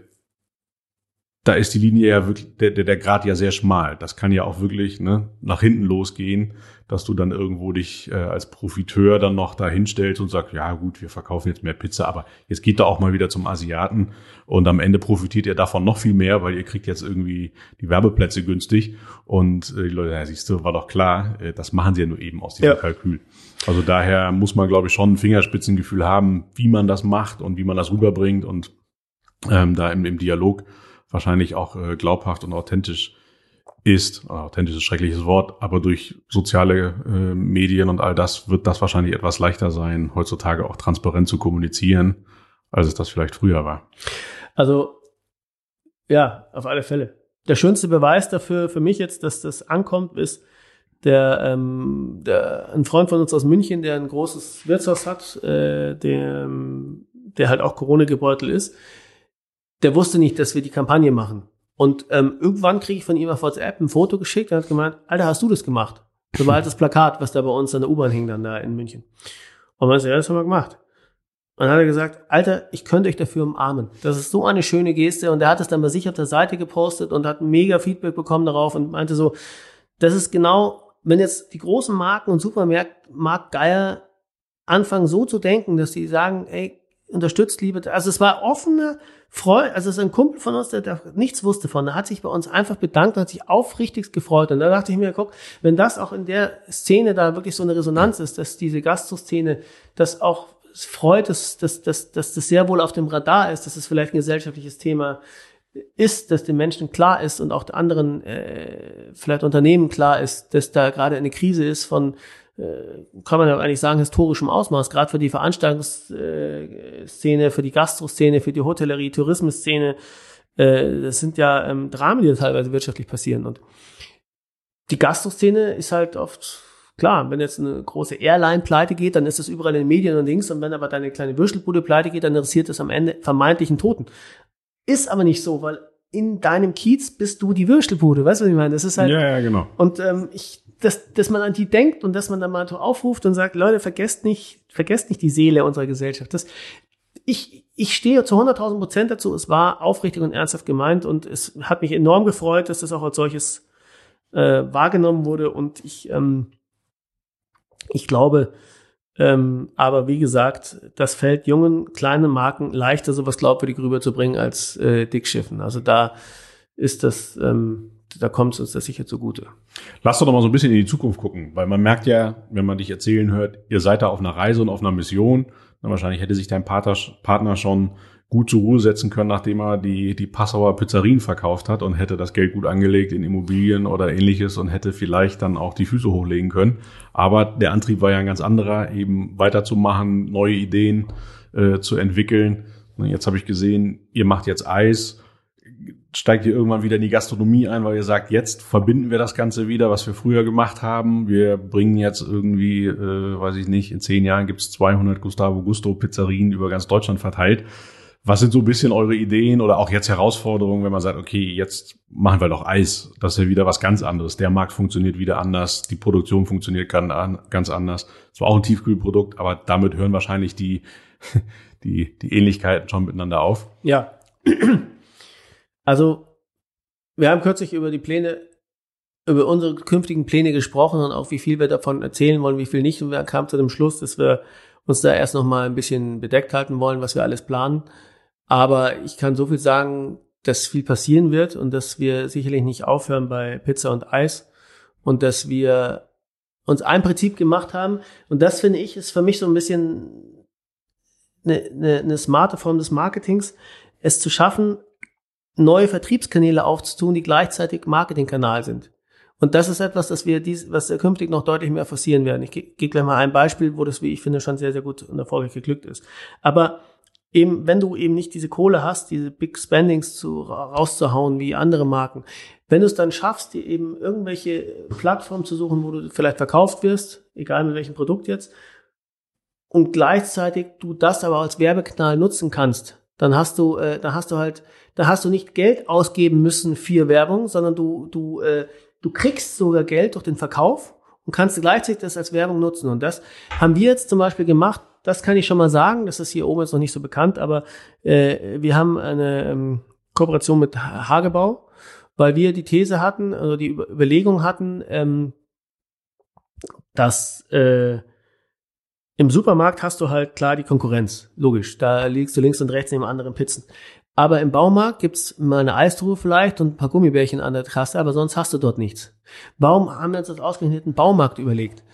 da ist die Linie ja wirklich, der, der, der Grad ja sehr schmal. Das kann ja auch wirklich ne, nach hinten losgehen, dass du dann irgendwo dich äh, als Profiteur dann noch da hinstellst und sagst, ja gut, wir verkaufen jetzt mehr Pizza, aber jetzt geht da auch mal wieder zum Asiaten und am Ende profitiert ihr davon noch viel mehr, weil ihr kriegt jetzt irgendwie die Werbeplätze günstig und äh, die Leute, ja siehst du, war doch klar, äh, das machen sie ja nur eben aus diesem ja. Kalkül. Also daher muss man, glaube ich, schon ein Fingerspitzengefühl haben, wie man das macht und wie man das rüberbringt und ähm, da im, im Dialog wahrscheinlich auch äh, glaubhaft und authentisch ist, authentisch ist ein schreckliches Wort, aber durch soziale äh, Medien und all das wird das wahrscheinlich etwas leichter sein, heutzutage auch transparent zu kommunizieren, als es das vielleicht früher war. Also, ja, auf alle Fälle. Der schönste Beweis dafür, für mich jetzt, dass das ankommt, ist, der, ähm, der ein Freund von uns aus München, der ein großes Wirtshaus hat, äh, der, der halt auch Corona gebeutelt ist, der wusste nicht, dass wir die Kampagne machen. Und ähm, irgendwann kriege ich von ihm auf WhatsApp ein Foto geschickt und hat gemeint, Alter, hast du das gemacht? So war halt das Plakat, was da bei uns an der U-Bahn hing dann da in München. Und man sagt, ja, das haben wir gemacht. Und dann hat er gesagt, Alter, ich könnte euch dafür umarmen. Das ist so eine schöne Geste. Und er hat es dann bei sich auf der Seite gepostet und hat mega Feedback bekommen darauf und meinte so, das ist genau, wenn jetzt die großen Marken und Supermärkte, Mark Geier anfangen so zu denken, dass sie sagen, ey, unterstützt liebe, also es war offene Freude, also es ist ein Kumpel von uns, der, der nichts wusste von, der hat sich bei uns einfach bedankt und hat sich aufrichtigst gefreut. Und da dachte ich mir, guck, wenn das auch in der Szene da wirklich so eine Resonanz ist, dass diese Gastro-Szene das auch freut, dass, dass, dass, dass das sehr wohl auf dem Radar ist, dass es vielleicht ein gesellschaftliches Thema ist, dass den Menschen klar ist und auch der anderen äh, vielleicht Unternehmen klar ist, dass da gerade eine Krise ist von äh, kann man ja eigentlich sagen, historischem Ausmaß, gerade für die Veranstaltungsszene, für die Gastroszene, für die Hotellerie, Tourismusszene. Äh, das sind ja ähm, Dramen, die teilweise wirtschaftlich passieren. Und die Gastroszene ist halt oft klar, wenn jetzt eine große Airline pleite geht, dann ist das überall in den Medien und links. Und wenn aber deine kleine Würstelbude pleite geht, dann interessiert das am Ende vermeintlichen Toten. Ist aber nicht so, weil in deinem Kiez bist du die Würstelbude. Weißt du, was ich meine? Das ist halt. Ja, ja, genau. Und ähm, ich dass, dass man an die denkt und dass man dann mal so aufruft und sagt, Leute, vergesst nicht, vergesst nicht die Seele unserer Gesellschaft. Das, ich, ich stehe zu 100.000 Prozent dazu. Es war aufrichtig und ernsthaft gemeint und es hat mich enorm gefreut, dass das auch als solches äh, wahrgenommen wurde und ich, ähm, ich glaube, ähm, aber wie gesagt, das fällt jungen, kleinen Marken leichter, sowas glaubwürdig rüberzubringen als äh, Dickschiffen. Also da ist das, ähm, da kommt es uns das sicher zugute. Lass doch noch mal so ein bisschen in die Zukunft gucken, weil man merkt ja, wenn man dich erzählen hört, ihr seid da auf einer Reise und auf einer Mission. Na, wahrscheinlich hätte sich dein Partner schon gut zur Ruhe setzen können, nachdem er die, die Passauer Pizzerien verkauft hat und hätte das Geld gut angelegt in Immobilien oder ähnliches und hätte vielleicht dann auch die Füße hochlegen können. Aber der Antrieb war ja ein ganz anderer, eben weiterzumachen, neue Ideen äh, zu entwickeln. Jetzt habe ich gesehen, ihr macht jetzt Eis steigt ihr irgendwann wieder in die Gastronomie ein, weil ihr sagt, jetzt verbinden wir das Ganze wieder, was wir früher gemacht haben. Wir bringen jetzt irgendwie, äh, weiß ich nicht, in zehn Jahren gibt es 200 Gustavo Gusto Pizzerien über ganz Deutschland verteilt. Was sind so ein bisschen eure Ideen oder auch jetzt Herausforderungen, wenn man sagt, okay, jetzt machen wir doch Eis. Das ist ja wieder was ganz anderes. Der Markt funktioniert wieder anders. Die Produktion funktioniert ganz anders. Es war auch ein Tiefkühlprodukt, aber damit hören wahrscheinlich die, die, die Ähnlichkeiten schon miteinander auf. Ja. Also, wir haben kürzlich über die Pläne, über unsere künftigen Pläne gesprochen und auch wie viel wir davon erzählen wollen, wie viel nicht. Und wir kamen zu dem Schluss, dass wir uns da erst noch mal ein bisschen bedeckt halten wollen, was wir alles planen. Aber ich kann so viel sagen, dass viel passieren wird und dass wir sicherlich nicht aufhören bei Pizza und Eis und dass wir uns ein Prinzip gemacht haben. Und das finde ich ist für mich so ein bisschen eine, eine, eine smarte Form des Marketings, es zu schaffen, neue Vertriebskanäle aufzutun, die gleichzeitig Marketingkanal sind. Und das ist etwas, das wir dies, was künftig noch deutlich mehr forcieren werden. Ich gebe gleich mal ein Beispiel, wo das, wie ich finde, schon sehr, sehr gut und erfolgreich geglückt ist. Aber eben, wenn du eben nicht diese Kohle hast, diese Big Spendings zu, rauszuhauen wie andere Marken, wenn du es dann schaffst, dir eben irgendwelche Plattformen zu suchen, wo du vielleicht verkauft wirst, egal mit welchem Produkt jetzt, und gleichzeitig du das aber als Werbekanal nutzen kannst, dann hast du, äh, dann hast du halt da hast du nicht Geld ausgeben müssen für Werbung, sondern du, du, äh, du kriegst sogar Geld durch den Verkauf und kannst gleichzeitig das als Werbung nutzen. Und das haben wir jetzt zum Beispiel gemacht. Das kann ich schon mal sagen. Das ist hier oben jetzt noch nicht so bekannt, aber äh, wir haben eine ähm, Kooperation mit Hagebau, weil wir die These hatten, also die Überlegung hatten, ähm, dass äh, im Supermarkt hast du halt klar die Konkurrenz. Logisch. Da liegst du links und rechts neben anderen Pizzen. Aber im Baumarkt gibt's mal eine Eistruhe vielleicht und ein paar Gummibärchen an der Trasse, aber sonst hast du dort nichts. Warum haben wir uns das ausgerechnet einen Baumarkt überlegt?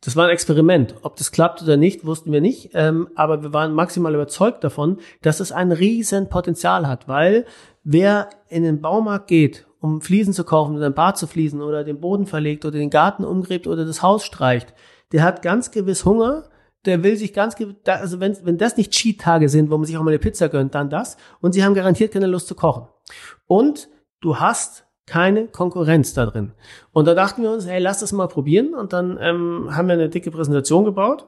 Das war ein Experiment. Ob das klappt oder nicht, wussten wir nicht. Ähm, aber wir waren maximal überzeugt davon, dass es ein riesen Potenzial hat, weil wer in den Baumarkt geht, um Fliesen zu kaufen oder ein Bad zu fließen oder den Boden verlegt oder den Garten umgräbt oder das Haus streicht, der hat ganz gewiss Hunger. Der will sich ganz, also wenn, wenn das nicht Cheat-Tage sind, wo man sich auch mal eine Pizza gönnt, dann das. Und sie haben garantiert keine Lust zu kochen. Und du hast keine Konkurrenz da drin. Und da dachten wir uns, hey, lass das mal probieren. Und dann ähm, haben wir eine dicke Präsentation gebaut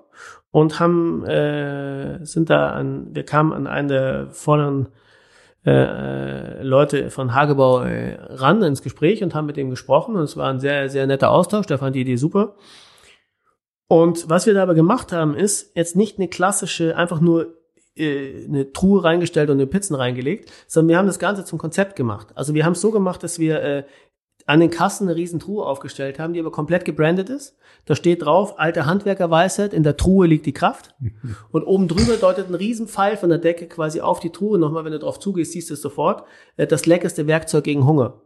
und haben äh, sind da an, wir kamen an einen der vorderen äh, Leute von Hagebau äh, ran ins Gespräch und haben mit dem gesprochen. Und es war ein sehr, sehr netter Austausch. Der fand die Idee super. Und was wir da aber gemacht haben, ist jetzt nicht eine klassische, einfach nur eine Truhe reingestellt und eine Pizzen reingelegt, sondern wir haben das Ganze zum Konzept gemacht. Also wir haben es so gemacht, dass wir äh, an den Kassen eine riesen Truhe aufgestellt haben, die aber komplett gebrandet ist. Da steht drauf, alte Handwerkerweisheit, in der Truhe liegt die Kraft. Und oben drüber deutet ein riesen Pfeil von der Decke quasi auf die Truhe. Nochmal, wenn du drauf zugehst, siehst du es sofort. Äh, das leckerste Werkzeug gegen Hunger.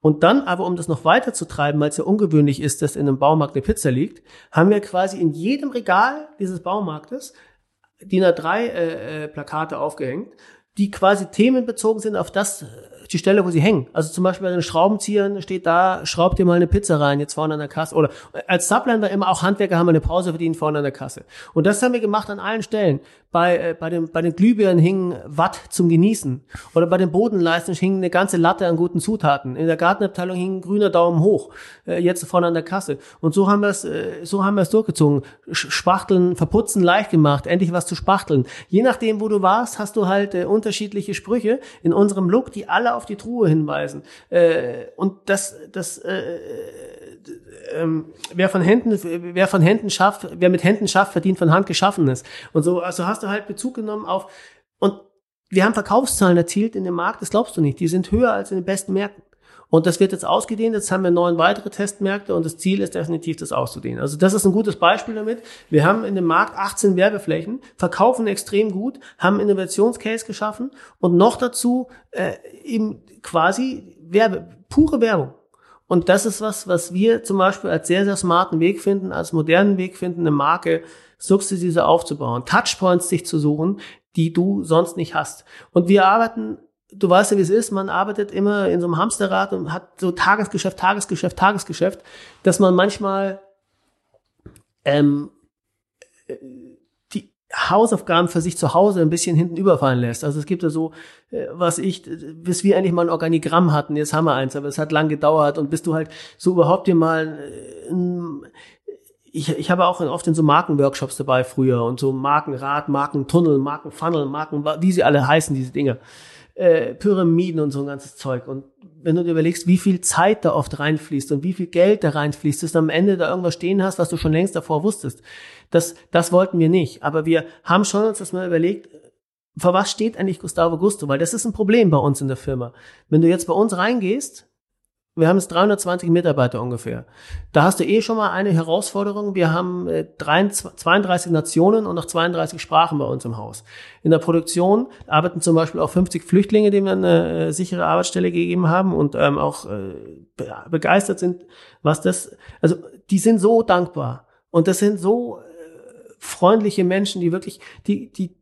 Und dann aber, um das noch weiter zu treiben, weil es ja ungewöhnlich ist, dass in einem Baumarkt eine Pizza liegt, haben wir quasi in jedem Regal dieses Baumarktes DIN A3 äh, äh, Plakate aufgehängt, die quasi themenbezogen sind auf das die Stelle, wo sie hängen. Also zum Beispiel bei den Schraubenziehern steht da, schraubt ihr mal eine Pizza rein, jetzt vorne an der Kasse. Oder als Subline immer auch Handwerker haben eine Pause verdient vorne an der Kasse. Und das haben wir gemacht an allen Stellen. Bei, äh, bei, den, bei den Glühbirnen hingen Watt zum Genießen. Oder bei den Bodenleisten hing eine ganze Latte an guten Zutaten. In der Gartenabteilung hing ein grüner Daumen hoch, äh, jetzt vorne an der Kasse. Und so haben wir es, äh, so haben wir es durchgezogen. Spachteln, verputzen leicht gemacht, endlich was zu spachteln. Je nachdem, wo du warst, hast du halt äh, unterschiedliche Sprüche in unserem Look, die alle auf die Truhe hinweisen. Äh, und das, das, äh, ähm, wer von Händen, wer von Händen schafft, wer mit Händen schafft, verdient von Hand Geschaffenes. Und so, also hast du halt Bezug genommen auf, und wir haben Verkaufszahlen erzielt in dem Markt, das glaubst du nicht. Die sind höher als in den besten Märkten. Und das wird jetzt ausgedehnt. Jetzt haben wir neun weitere Testmärkte und das Ziel ist definitiv, das auszudehnen. Also das ist ein gutes Beispiel damit. Wir haben in dem Markt 18 Werbeflächen, verkaufen extrem gut, haben Innovationscase geschaffen und noch dazu äh, eben quasi Werbe, pure Werbung. Und das ist was, was wir zum Beispiel als sehr, sehr smarten Weg finden, als modernen Weg finden, eine Marke sukzessive aufzubauen, Touchpoints sich zu suchen, die du sonst nicht hast. Und wir arbeiten du weißt ja, wie es ist, man arbeitet immer in so einem Hamsterrad und hat so Tagesgeschäft, Tagesgeschäft, Tagesgeschäft, dass man manchmal ähm, die Hausaufgaben für sich zu Hause ein bisschen hinten überfallen lässt. Also es gibt ja so, äh, was ich, bis wir endlich mal ein Organigramm hatten, jetzt haben wir eins, aber es hat lang gedauert und bis du halt so überhaupt dir mal äh, ich, ich habe auch oft in so Markenworkshops dabei früher und so Markenrad, Markentunnel, Markenfunnel, Marken, wie sie alle heißen, diese Dinge äh, Pyramiden und so ein ganzes Zeug. Und wenn du dir überlegst, wie viel Zeit da oft reinfließt und wie viel Geld da reinfließt, dass du am Ende da irgendwas stehen hast, was du schon längst davor wusstest. Das, das wollten wir nicht. Aber wir haben schon uns das mal überlegt, für was steht eigentlich Gustavo Gusto? Weil das ist ein Problem bei uns in der Firma. Wenn du jetzt bei uns reingehst, wir haben jetzt 320 Mitarbeiter ungefähr. Da hast du eh schon mal eine Herausforderung. Wir haben 32 äh, Nationen und noch 32 Sprachen bei uns im Haus. In der Produktion arbeiten zum Beispiel auch 50 Flüchtlinge, denen wir eine äh, sichere Arbeitsstelle gegeben haben und ähm, auch äh, begeistert sind, was das, also die sind so dankbar. Und das sind so freundliche Menschen, die wirklich, die, die,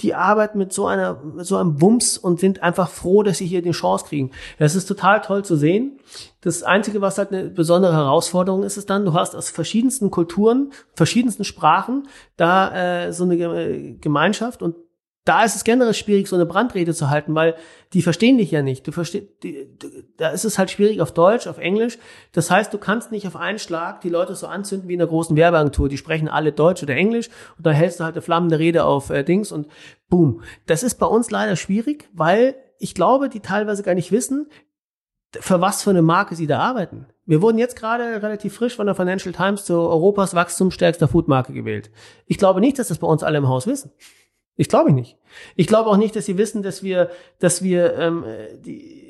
die arbeiten mit so einer, mit so einem Wumms und sind einfach froh, dass sie hier die Chance kriegen. Das ist total toll zu sehen. Das Einzige, was halt eine besondere Herausforderung ist, ist dann, du hast aus verschiedensten Kulturen, verschiedensten Sprachen da äh, so eine Gemeinschaft und da ist es generell schwierig, so eine Brandrede zu halten, weil die verstehen dich ja nicht. Du verstehst, da ist es halt schwierig auf Deutsch, auf Englisch. Das heißt, du kannst nicht auf einen Schlag die Leute so anzünden wie in einer großen Werbeagentur. Die sprechen alle Deutsch oder Englisch und da hältst du halt eine flammende Rede auf äh, Dings und boom. Das ist bei uns leider schwierig, weil ich glaube, die teilweise gar nicht wissen, für was für eine Marke sie da arbeiten. Wir wurden jetzt gerade relativ frisch von der Financial Times zu Europas wachstumsstärkster Foodmarke gewählt. Ich glaube nicht, dass das bei uns alle im Haus wissen. Ich glaube nicht. Ich glaube auch nicht, dass sie wissen, dass wir, dass wir ähm, die,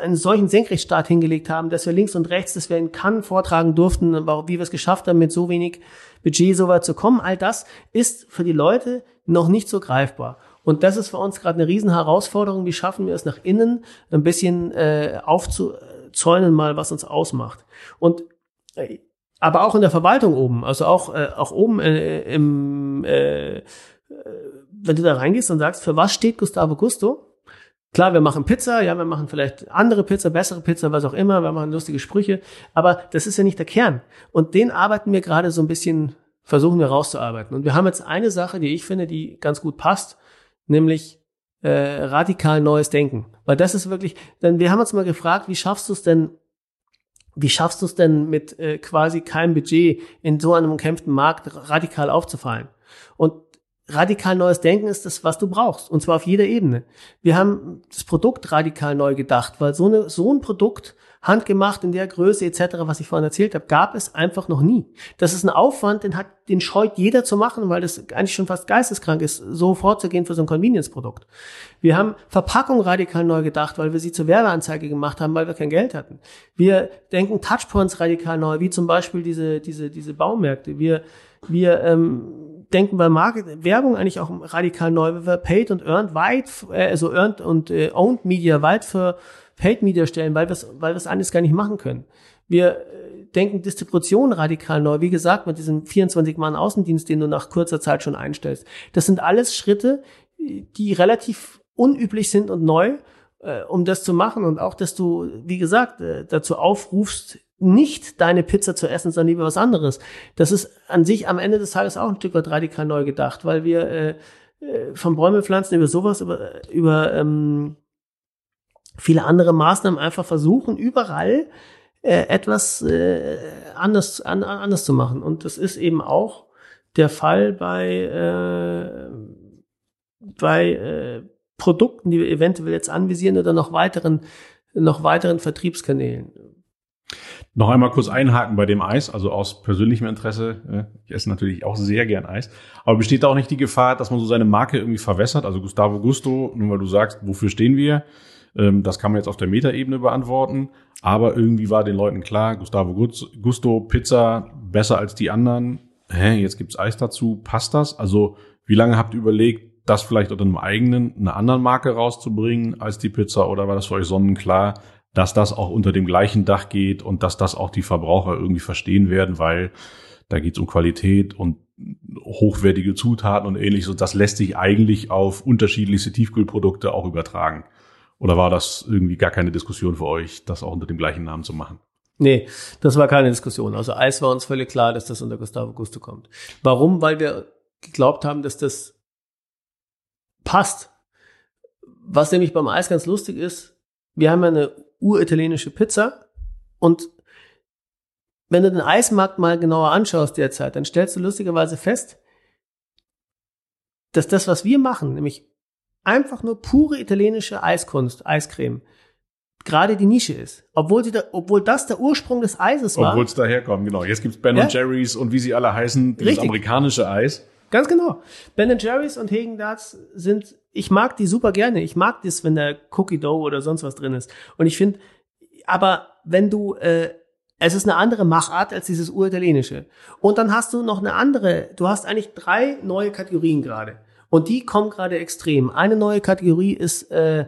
einen solchen Senkrechtstart hingelegt haben, dass wir links und rechts, dass wir in Cannes vortragen durften, wie wir es geschafft haben, mit so wenig Budget so weit zu kommen. All das ist für die Leute noch nicht so greifbar. Und das ist für uns gerade eine riesen Herausforderung. Wie schaffen wir es nach innen ein bisschen äh, aufzuzäunen, mal was uns ausmacht? Und äh, aber auch in der Verwaltung oben, also auch, äh, auch oben äh, im, äh, wenn du da reingehst und sagst, für was steht Gustavo Gusto? Klar, wir machen Pizza, ja, wir machen vielleicht andere Pizza, bessere Pizza, was auch immer, wir machen lustige Sprüche, aber das ist ja nicht der Kern. Und den arbeiten wir gerade so ein bisschen, versuchen wir rauszuarbeiten. Und wir haben jetzt eine Sache, die ich finde, die ganz gut passt, nämlich äh, radikal neues Denken. Weil das ist wirklich, denn wir haben uns mal gefragt, wie schaffst du es denn, wie schaffst du es denn mit äh, quasi keinem Budget in so einem umkämpften Markt radikal aufzufallen? Und radikal neues Denken ist das, was du brauchst. Und zwar auf jeder Ebene. Wir haben das Produkt radikal neu gedacht, weil so, eine, so ein Produkt, handgemacht in der Größe etc., was ich vorhin erzählt habe, gab es einfach noch nie. Das ist ein Aufwand, den hat, den scheut jeder zu machen, weil das eigentlich schon fast geisteskrank ist, so vorzugehen für so ein Convenience-Produkt. Wir haben Verpackung radikal neu gedacht, weil wir sie zur Werbeanzeige gemacht haben, weil wir kein Geld hatten. Wir denken Touchpoints radikal neu, wie zum Beispiel diese, diese, diese Baumärkte. Wir, wir, ähm, denken bei Market Werbung eigentlich auch radikal neu, weil wir Paid und Earned weit, äh, also Earned und äh, Owned Media weit für Paid Media stellen, weil wir es weil wir's anders gar nicht machen können. Wir äh, denken Distribution radikal neu, wie gesagt, mit diesem 24-Mann-Außendienst, den du nach kurzer Zeit schon einstellst. Das sind alles Schritte, die relativ unüblich sind und neu, äh, um das zu machen und auch, dass du, wie gesagt, äh, dazu aufrufst, nicht deine Pizza zu essen, sondern lieber was anderes. Das ist an sich am Ende des Tages auch ein Stück weit radikal neu gedacht, weil wir äh, äh von Bäume pflanzen über sowas, über, über ähm, viele andere Maßnahmen einfach versuchen, überall äh, etwas äh, anders, an, anders zu machen. Und das ist eben auch der Fall bei, äh, bei äh, Produkten, die wir eventuell jetzt anvisieren oder noch weiteren, noch weiteren Vertriebskanälen. Noch einmal kurz einhaken bei dem Eis, also aus persönlichem Interesse. Äh, ich esse natürlich auch sehr gern Eis. Aber besteht da auch nicht die Gefahr, dass man so seine Marke irgendwie verwässert? Also Gustavo Gusto, nur weil du sagst, wofür stehen wir? Ähm, das kann man jetzt auf der Metaebene beantworten. Aber irgendwie war den Leuten klar, Gustavo Gusto, Pizza besser als die anderen. Hä, jetzt gibt's Eis dazu. Passt das? Also wie lange habt ihr überlegt, das vielleicht unter einem eigenen, einer anderen Marke rauszubringen als die Pizza? Oder war das für euch sonnenklar, dass das auch unter dem gleichen Dach geht und dass das auch die Verbraucher irgendwie verstehen werden, weil da geht's um Qualität und hochwertige Zutaten und ähnliches. Und das lässt sich eigentlich auf unterschiedlichste Tiefkühlprodukte auch übertragen. Oder war das irgendwie gar keine Diskussion für euch, das auch unter dem gleichen Namen zu machen? Nee, das war keine Diskussion. Also Eis war uns völlig klar, dass das unter Gustavo Gusto kommt. Warum? Weil wir geglaubt haben, dass das passt. Was nämlich beim Eis ganz lustig ist, wir haben eine uritalienische Pizza und wenn du den Eismarkt mal genauer anschaust derzeit, dann stellst du lustigerweise fest, dass das, was wir machen, nämlich einfach nur pure italienische Eiskunst, Eiscreme, gerade die Nische ist. Obwohl, sie da, obwohl das der Ursprung des Eises war. Obwohl es daherkommt, genau. Jetzt gibt's Ben ja? Jerry's und wie sie alle heißen, dieses Richtig. amerikanische Eis. Ganz genau. Ben Jerry's und Hagen Darts sind, ich mag die super gerne. Ich mag das, wenn da Cookie Dough oder sonst was drin ist. Und ich finde, aber wenn du, äh, es ist eine andere Machart als dieses uritalienische. Und dann hast du noch eine andere, du hast eigentlich drei neue Kategorien gerade. Und die kommen gerade extrem. Eine neue Kategorie ist äh,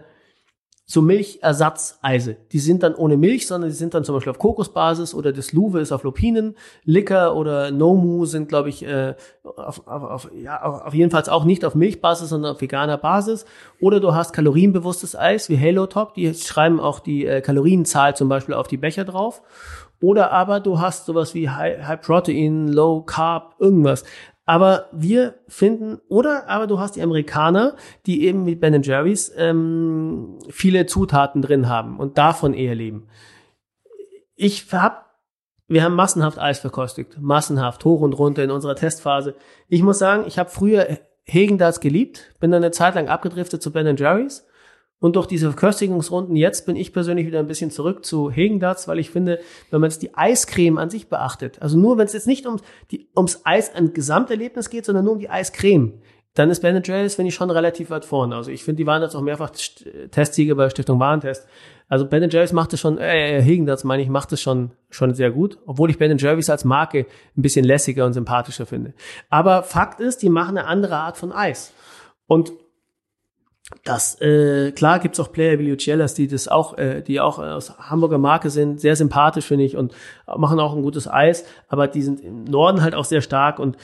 so Milchersatzeise. Die sind dann ohne Milch, sondern die sind dann zum Beispiel auf Kokosbasis oder das Luve ist auf Lupinen. Licker oder Nomu sind, glaube ich, äh, auf, auf, auf, ja, auf jeden Fall auch nicht auf Milchbasis, sondern auf veganer Basis. Oder du hast kalorienbewusstes Eis wie Halo Top. Die schreiben auch die äh, Kalorienzahl zum Beispiel auf die Becher drauf. Oder aber du hast sowas wie High, High Protein, Low Carb, irgendwas. Aber wir finden, oder aber du hast die Amerikaner, die eben mit Ben Jerry's ähm, viele Zutaten drin haben und davon eher leben. Ich hab, wir haben massenhaft Eis verkostet, massenhaft hoch und runter in unserer Testphase. Ich muss sagen, ich habe früher Hegendarts geliebt, bin dann eine Zeit lang abgedriftet zu Ben Jerry's und durch diese Verköstigungsrunden jetzt bin ich persönlich wieder ein bisschen zurück zu Hegendarts, weil ich finde, wenn man jetzt die Eiscreme an sich beachtet, also nur wenn es jetzt nicht um die, ums Eis ein Gesamterlebnis geht, sondern nur um die Eiscreme, dann ist Ben Jerry's, finde ich, schon relativ weit vorne. Also ich finde, die waren jetzt auch mehrfach Testsieger bei Stiftung Warentest. Also Ben Jerry's macht es schon, äh, Hegendarts meine ich, macht es schon, schon sehr gut. Obwohl ich Ben Jerry's als Marke ein bisschen lässiger und sympathischer finde. Aber Fakt ist, die machen eine andere Art von Eis. Und das äh, klar gibt's auch Player wie Lucellas, die das auch, äh, die auch aus Hamburger Marke sind, sehr sympathisch finde ich und machen auch ein gutes Eis, aber die sind im Norden halt auch sehr stark und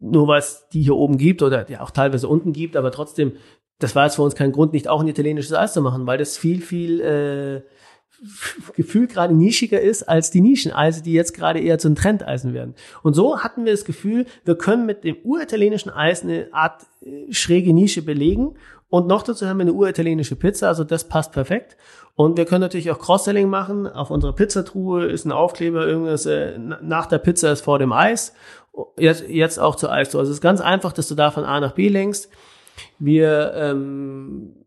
nur weil es die hier oben gibt oder ja auch teilweise unten gibt, aber trotzdem, das war jetzt für uns kein Grund, nicht auch ein italienisches Eis zu machen, weil das viel viel äh, Gefühl gerade nischiger ist als die Nischeneise, die jetzt gerade eher zu den Trendeisen werden. Und so hatten wir das Gefühl, wir können mit dem uritalienischen Eis eine Art äh, schräge Nische belegen und noch dazu haben wir eine uritalienische Pizza, also das passt perfekt. Und wir können natürlich auch Cross-Selling machen. Auf unserer Pizzatruhe ist ein Aufkleber, irgendwas äh, nach der Pizza ist vor dem Eis. Jetzt, jetzt auch zur Eis. Also es ist ganz einfach, dass du da von A nach B lenkst. Wir ähm,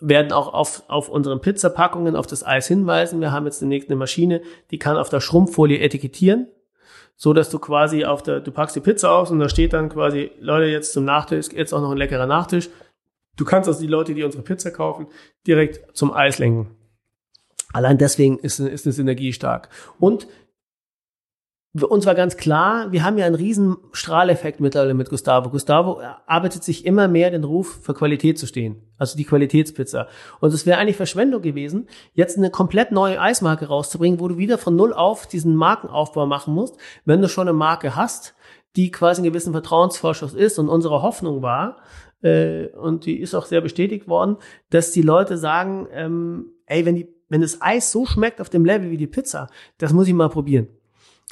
werden auch auf, auf unseren Pizzapackungen auf das Eis hinweisen. Wir haben jetzt demnächst eine Maschine, die kann auf der Schrumpffolie etikettieren, so dass du quasi auf der, du packst die Pizza aus und da steht dann quasi, Leute, jetzt zum Nachtisch, jetzt auch noch ein leckerer Nachtisch. Du kannst also die Leute, die unsere Pizza kaufen, direkt zum Eis lenken. Allein deswegen ist, ist eine Synergie stark. Und uns war ganz klar, wir haben ja einen riesen Strahleffekt mittlerweile mit Gustavo. Gustavo arbeitet sich immer mehr den Ruf für Qualität zu stehen. Also die Qualitätspizza. Und es wäre eigentlich Verschwendung gewesen, jetzt eine komplett neue Eismarke rauszubringen, wo du wieder von Null auf diesen Markenaufbau machen musst, wenn du schon eine Marke hast, die quasi einen gewissen Vertrauensvorschuss ist. Und unsere Hoffnung war, äh, und die ist auch sehr bestätigt worden, dass die Leute sagen, ähm, ey, wenn die, wenn das Eis so schmeckt auf dem Level wie die Pizza, das muss ich mal probieren.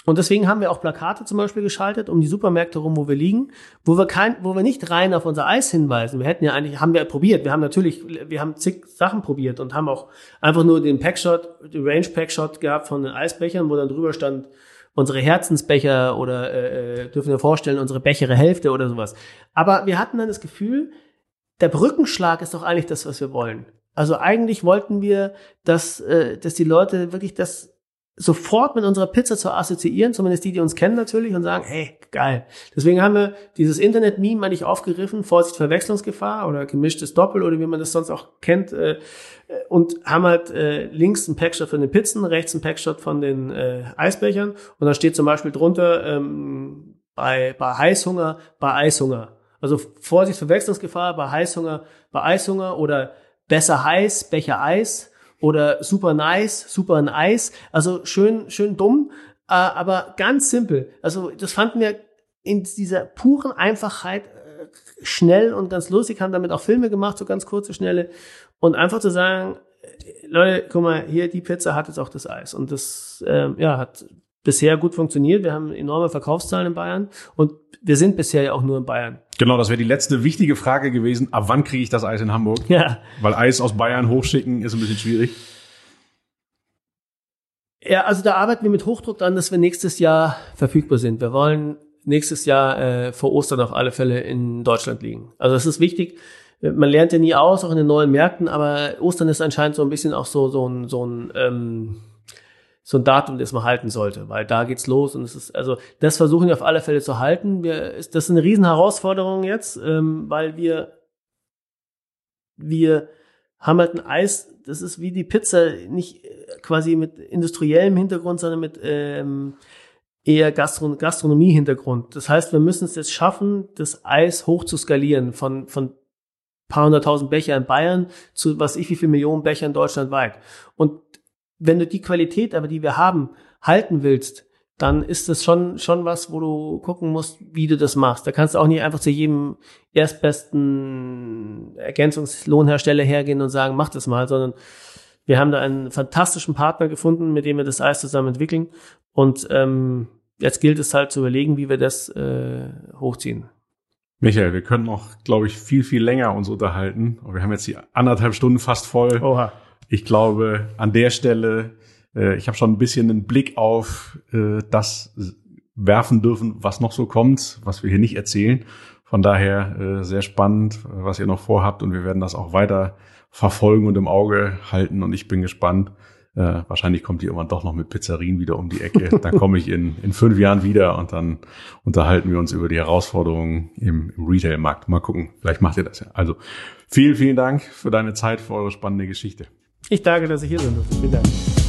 Und deswegen haben wir auch Plakate zum Beispiel geschaltet um die Supermärkte rum, wo wir liegen, wo wir kein, wo wir nicht rein auf unser Eis hinweisen. Wir hätten ja eigentlich, haben wir probiert. Wir haben natürlich, wir haben zig Sachen probiert und haben auch einfach nur den Packshot, den Range Packshot gehabt von den Eisbechern, wo dann drüber stand, unsere Herzensbecher oder äh, äh, dürfen wir vorstellen, unsere Bechere Hälfte oder sowas. Aber wir hatten dann das Gefühl, der Brückenschlag ist doch eigentlich das, was wir wollen. Also eigentlich wollten wir, dass, äh, dass die Leute wirklich das sofort mit unserer Pizza zu assoziieren, zumindest die, die uns kennen natürlich und sagen, hey, geil. Deswegen haben wir dieses Internet-Meme eigentlich aufgegriffen, Vorsicht Verwechslungsgefahr oder gemischtes Doppel oder wie man das sonst auch kennt äh, und haben halt äh, links ein Packshot von den Pizzen, rechts ein Packshot von den äh, Eisbechern und da steht zum Beispiel drunter ähm, bei, bei Heißhunger, bei Eishunger. Also Vorsicht Verwechslungsgefahr bei Heißhunger, bei Eishunger oder besser heiß, Becher Eis oder super nice, super nice. Also schön, schön dumm, äh, aber ganz simpel. Also das fanden wir in dieser puren Einfachheit äh, schnell und ganz lustig, haben damit auch Filme gemacht, so ganz kurze, schnelle. Und einfach zu sagen, äh, Leute, guck mal, hier, die Pizza hat jetzt auch das Eis. Und das ähm, ja, hat bisher gut funktioniert. Wir haben enorme Verkaufszahlen in Bayern und wir sind bisher ja auch nur in Bayern. Genau, das wäre die letzte wichtige Frage gewesen. Ab wann kriege ich das Eis in Hamburg? Ja. Weil Eis aus Bayern hochschicken ist ein bisschen schwierig. Ja, also da arbeiten wir mit Hochdruck dran, dass wir nächstes Jahr verfügbar sind. Wir wollen nächstes Jahr äh, vor Ostern auf alle Fälle in Deutschland liegen. Also das ist wichtig. Man lernt ja nie aus, auch in den neuen Märkten, aber Ostern ist anscheinend so ein bisschen auch so, so ein, so ein ähm, so ein Datum, das man halten sollte, weil da geht's los und es ist, also das versuchen wir auf alle Fälle zu halten. Wir, das ist eine riesen Herausforderung jetzt, ähm, weil wir, wir haben halt ein Eis, das ist wie die Pizza, nicht äh, quasi mit industriellem Hintergrund, sondern mit ähm, eher Gastron Gastronomie-Hintergrund. Das heißt, wir müssen es jetzt schaffen, das Eis hoch zu skalieren von, von paar hunderttausend Becher in Bayern zu was ich wie viel Millionen Becher in Deutschland weit. Und wenn du die Qualität aber, die wir haben, halten willst, dann ist das schon, schon was, wo du gucken musst, wie du das machst. Da kannst du auch nicht einfach zu jedem erstbesten Ergänzungslohnhersteller hergehen und sagen, mach das mal, sondern wir haben da einen fantastischen Partner gefunden, mit dem wir das Eis zusammen entwickeln. Und ähm, jetzt gilt es halt zu überlegen, wie wir das äh, hochziehen. Michael, wir können noch, glaube ich, viel, viel länger uns unterhalten. Wir haben jetzt die anderthalb Stunden fast voll. Oha. Ich glaube, an der Stelle, äh, ich habe schon ein bisschen einen Blick auf äh, das werfen dürfen, was noch so kommt, was wir hier nicht erzählen. Von daher äh, sehr spannend, was ihr noch vorhabt und wir werden das auch weiter verfolgen und im Auge halten und ich bin gespannt. Äh, wahrscheinlich kommt ihr irgendwann doch noch mit Pizzerien wieder um die Ecke. Dann komme ich in, in fünf Jahren wieder und dann unterhalten wir uns über die Herausforderungen im, im Retail-Markt. Mal gucken, vielleicht macht ihr das ja. Also vielen, vielen Dank für deine Zeit, für eure spannende Geschichte. Ich danke, dass ich hier bin. Vielen Dank.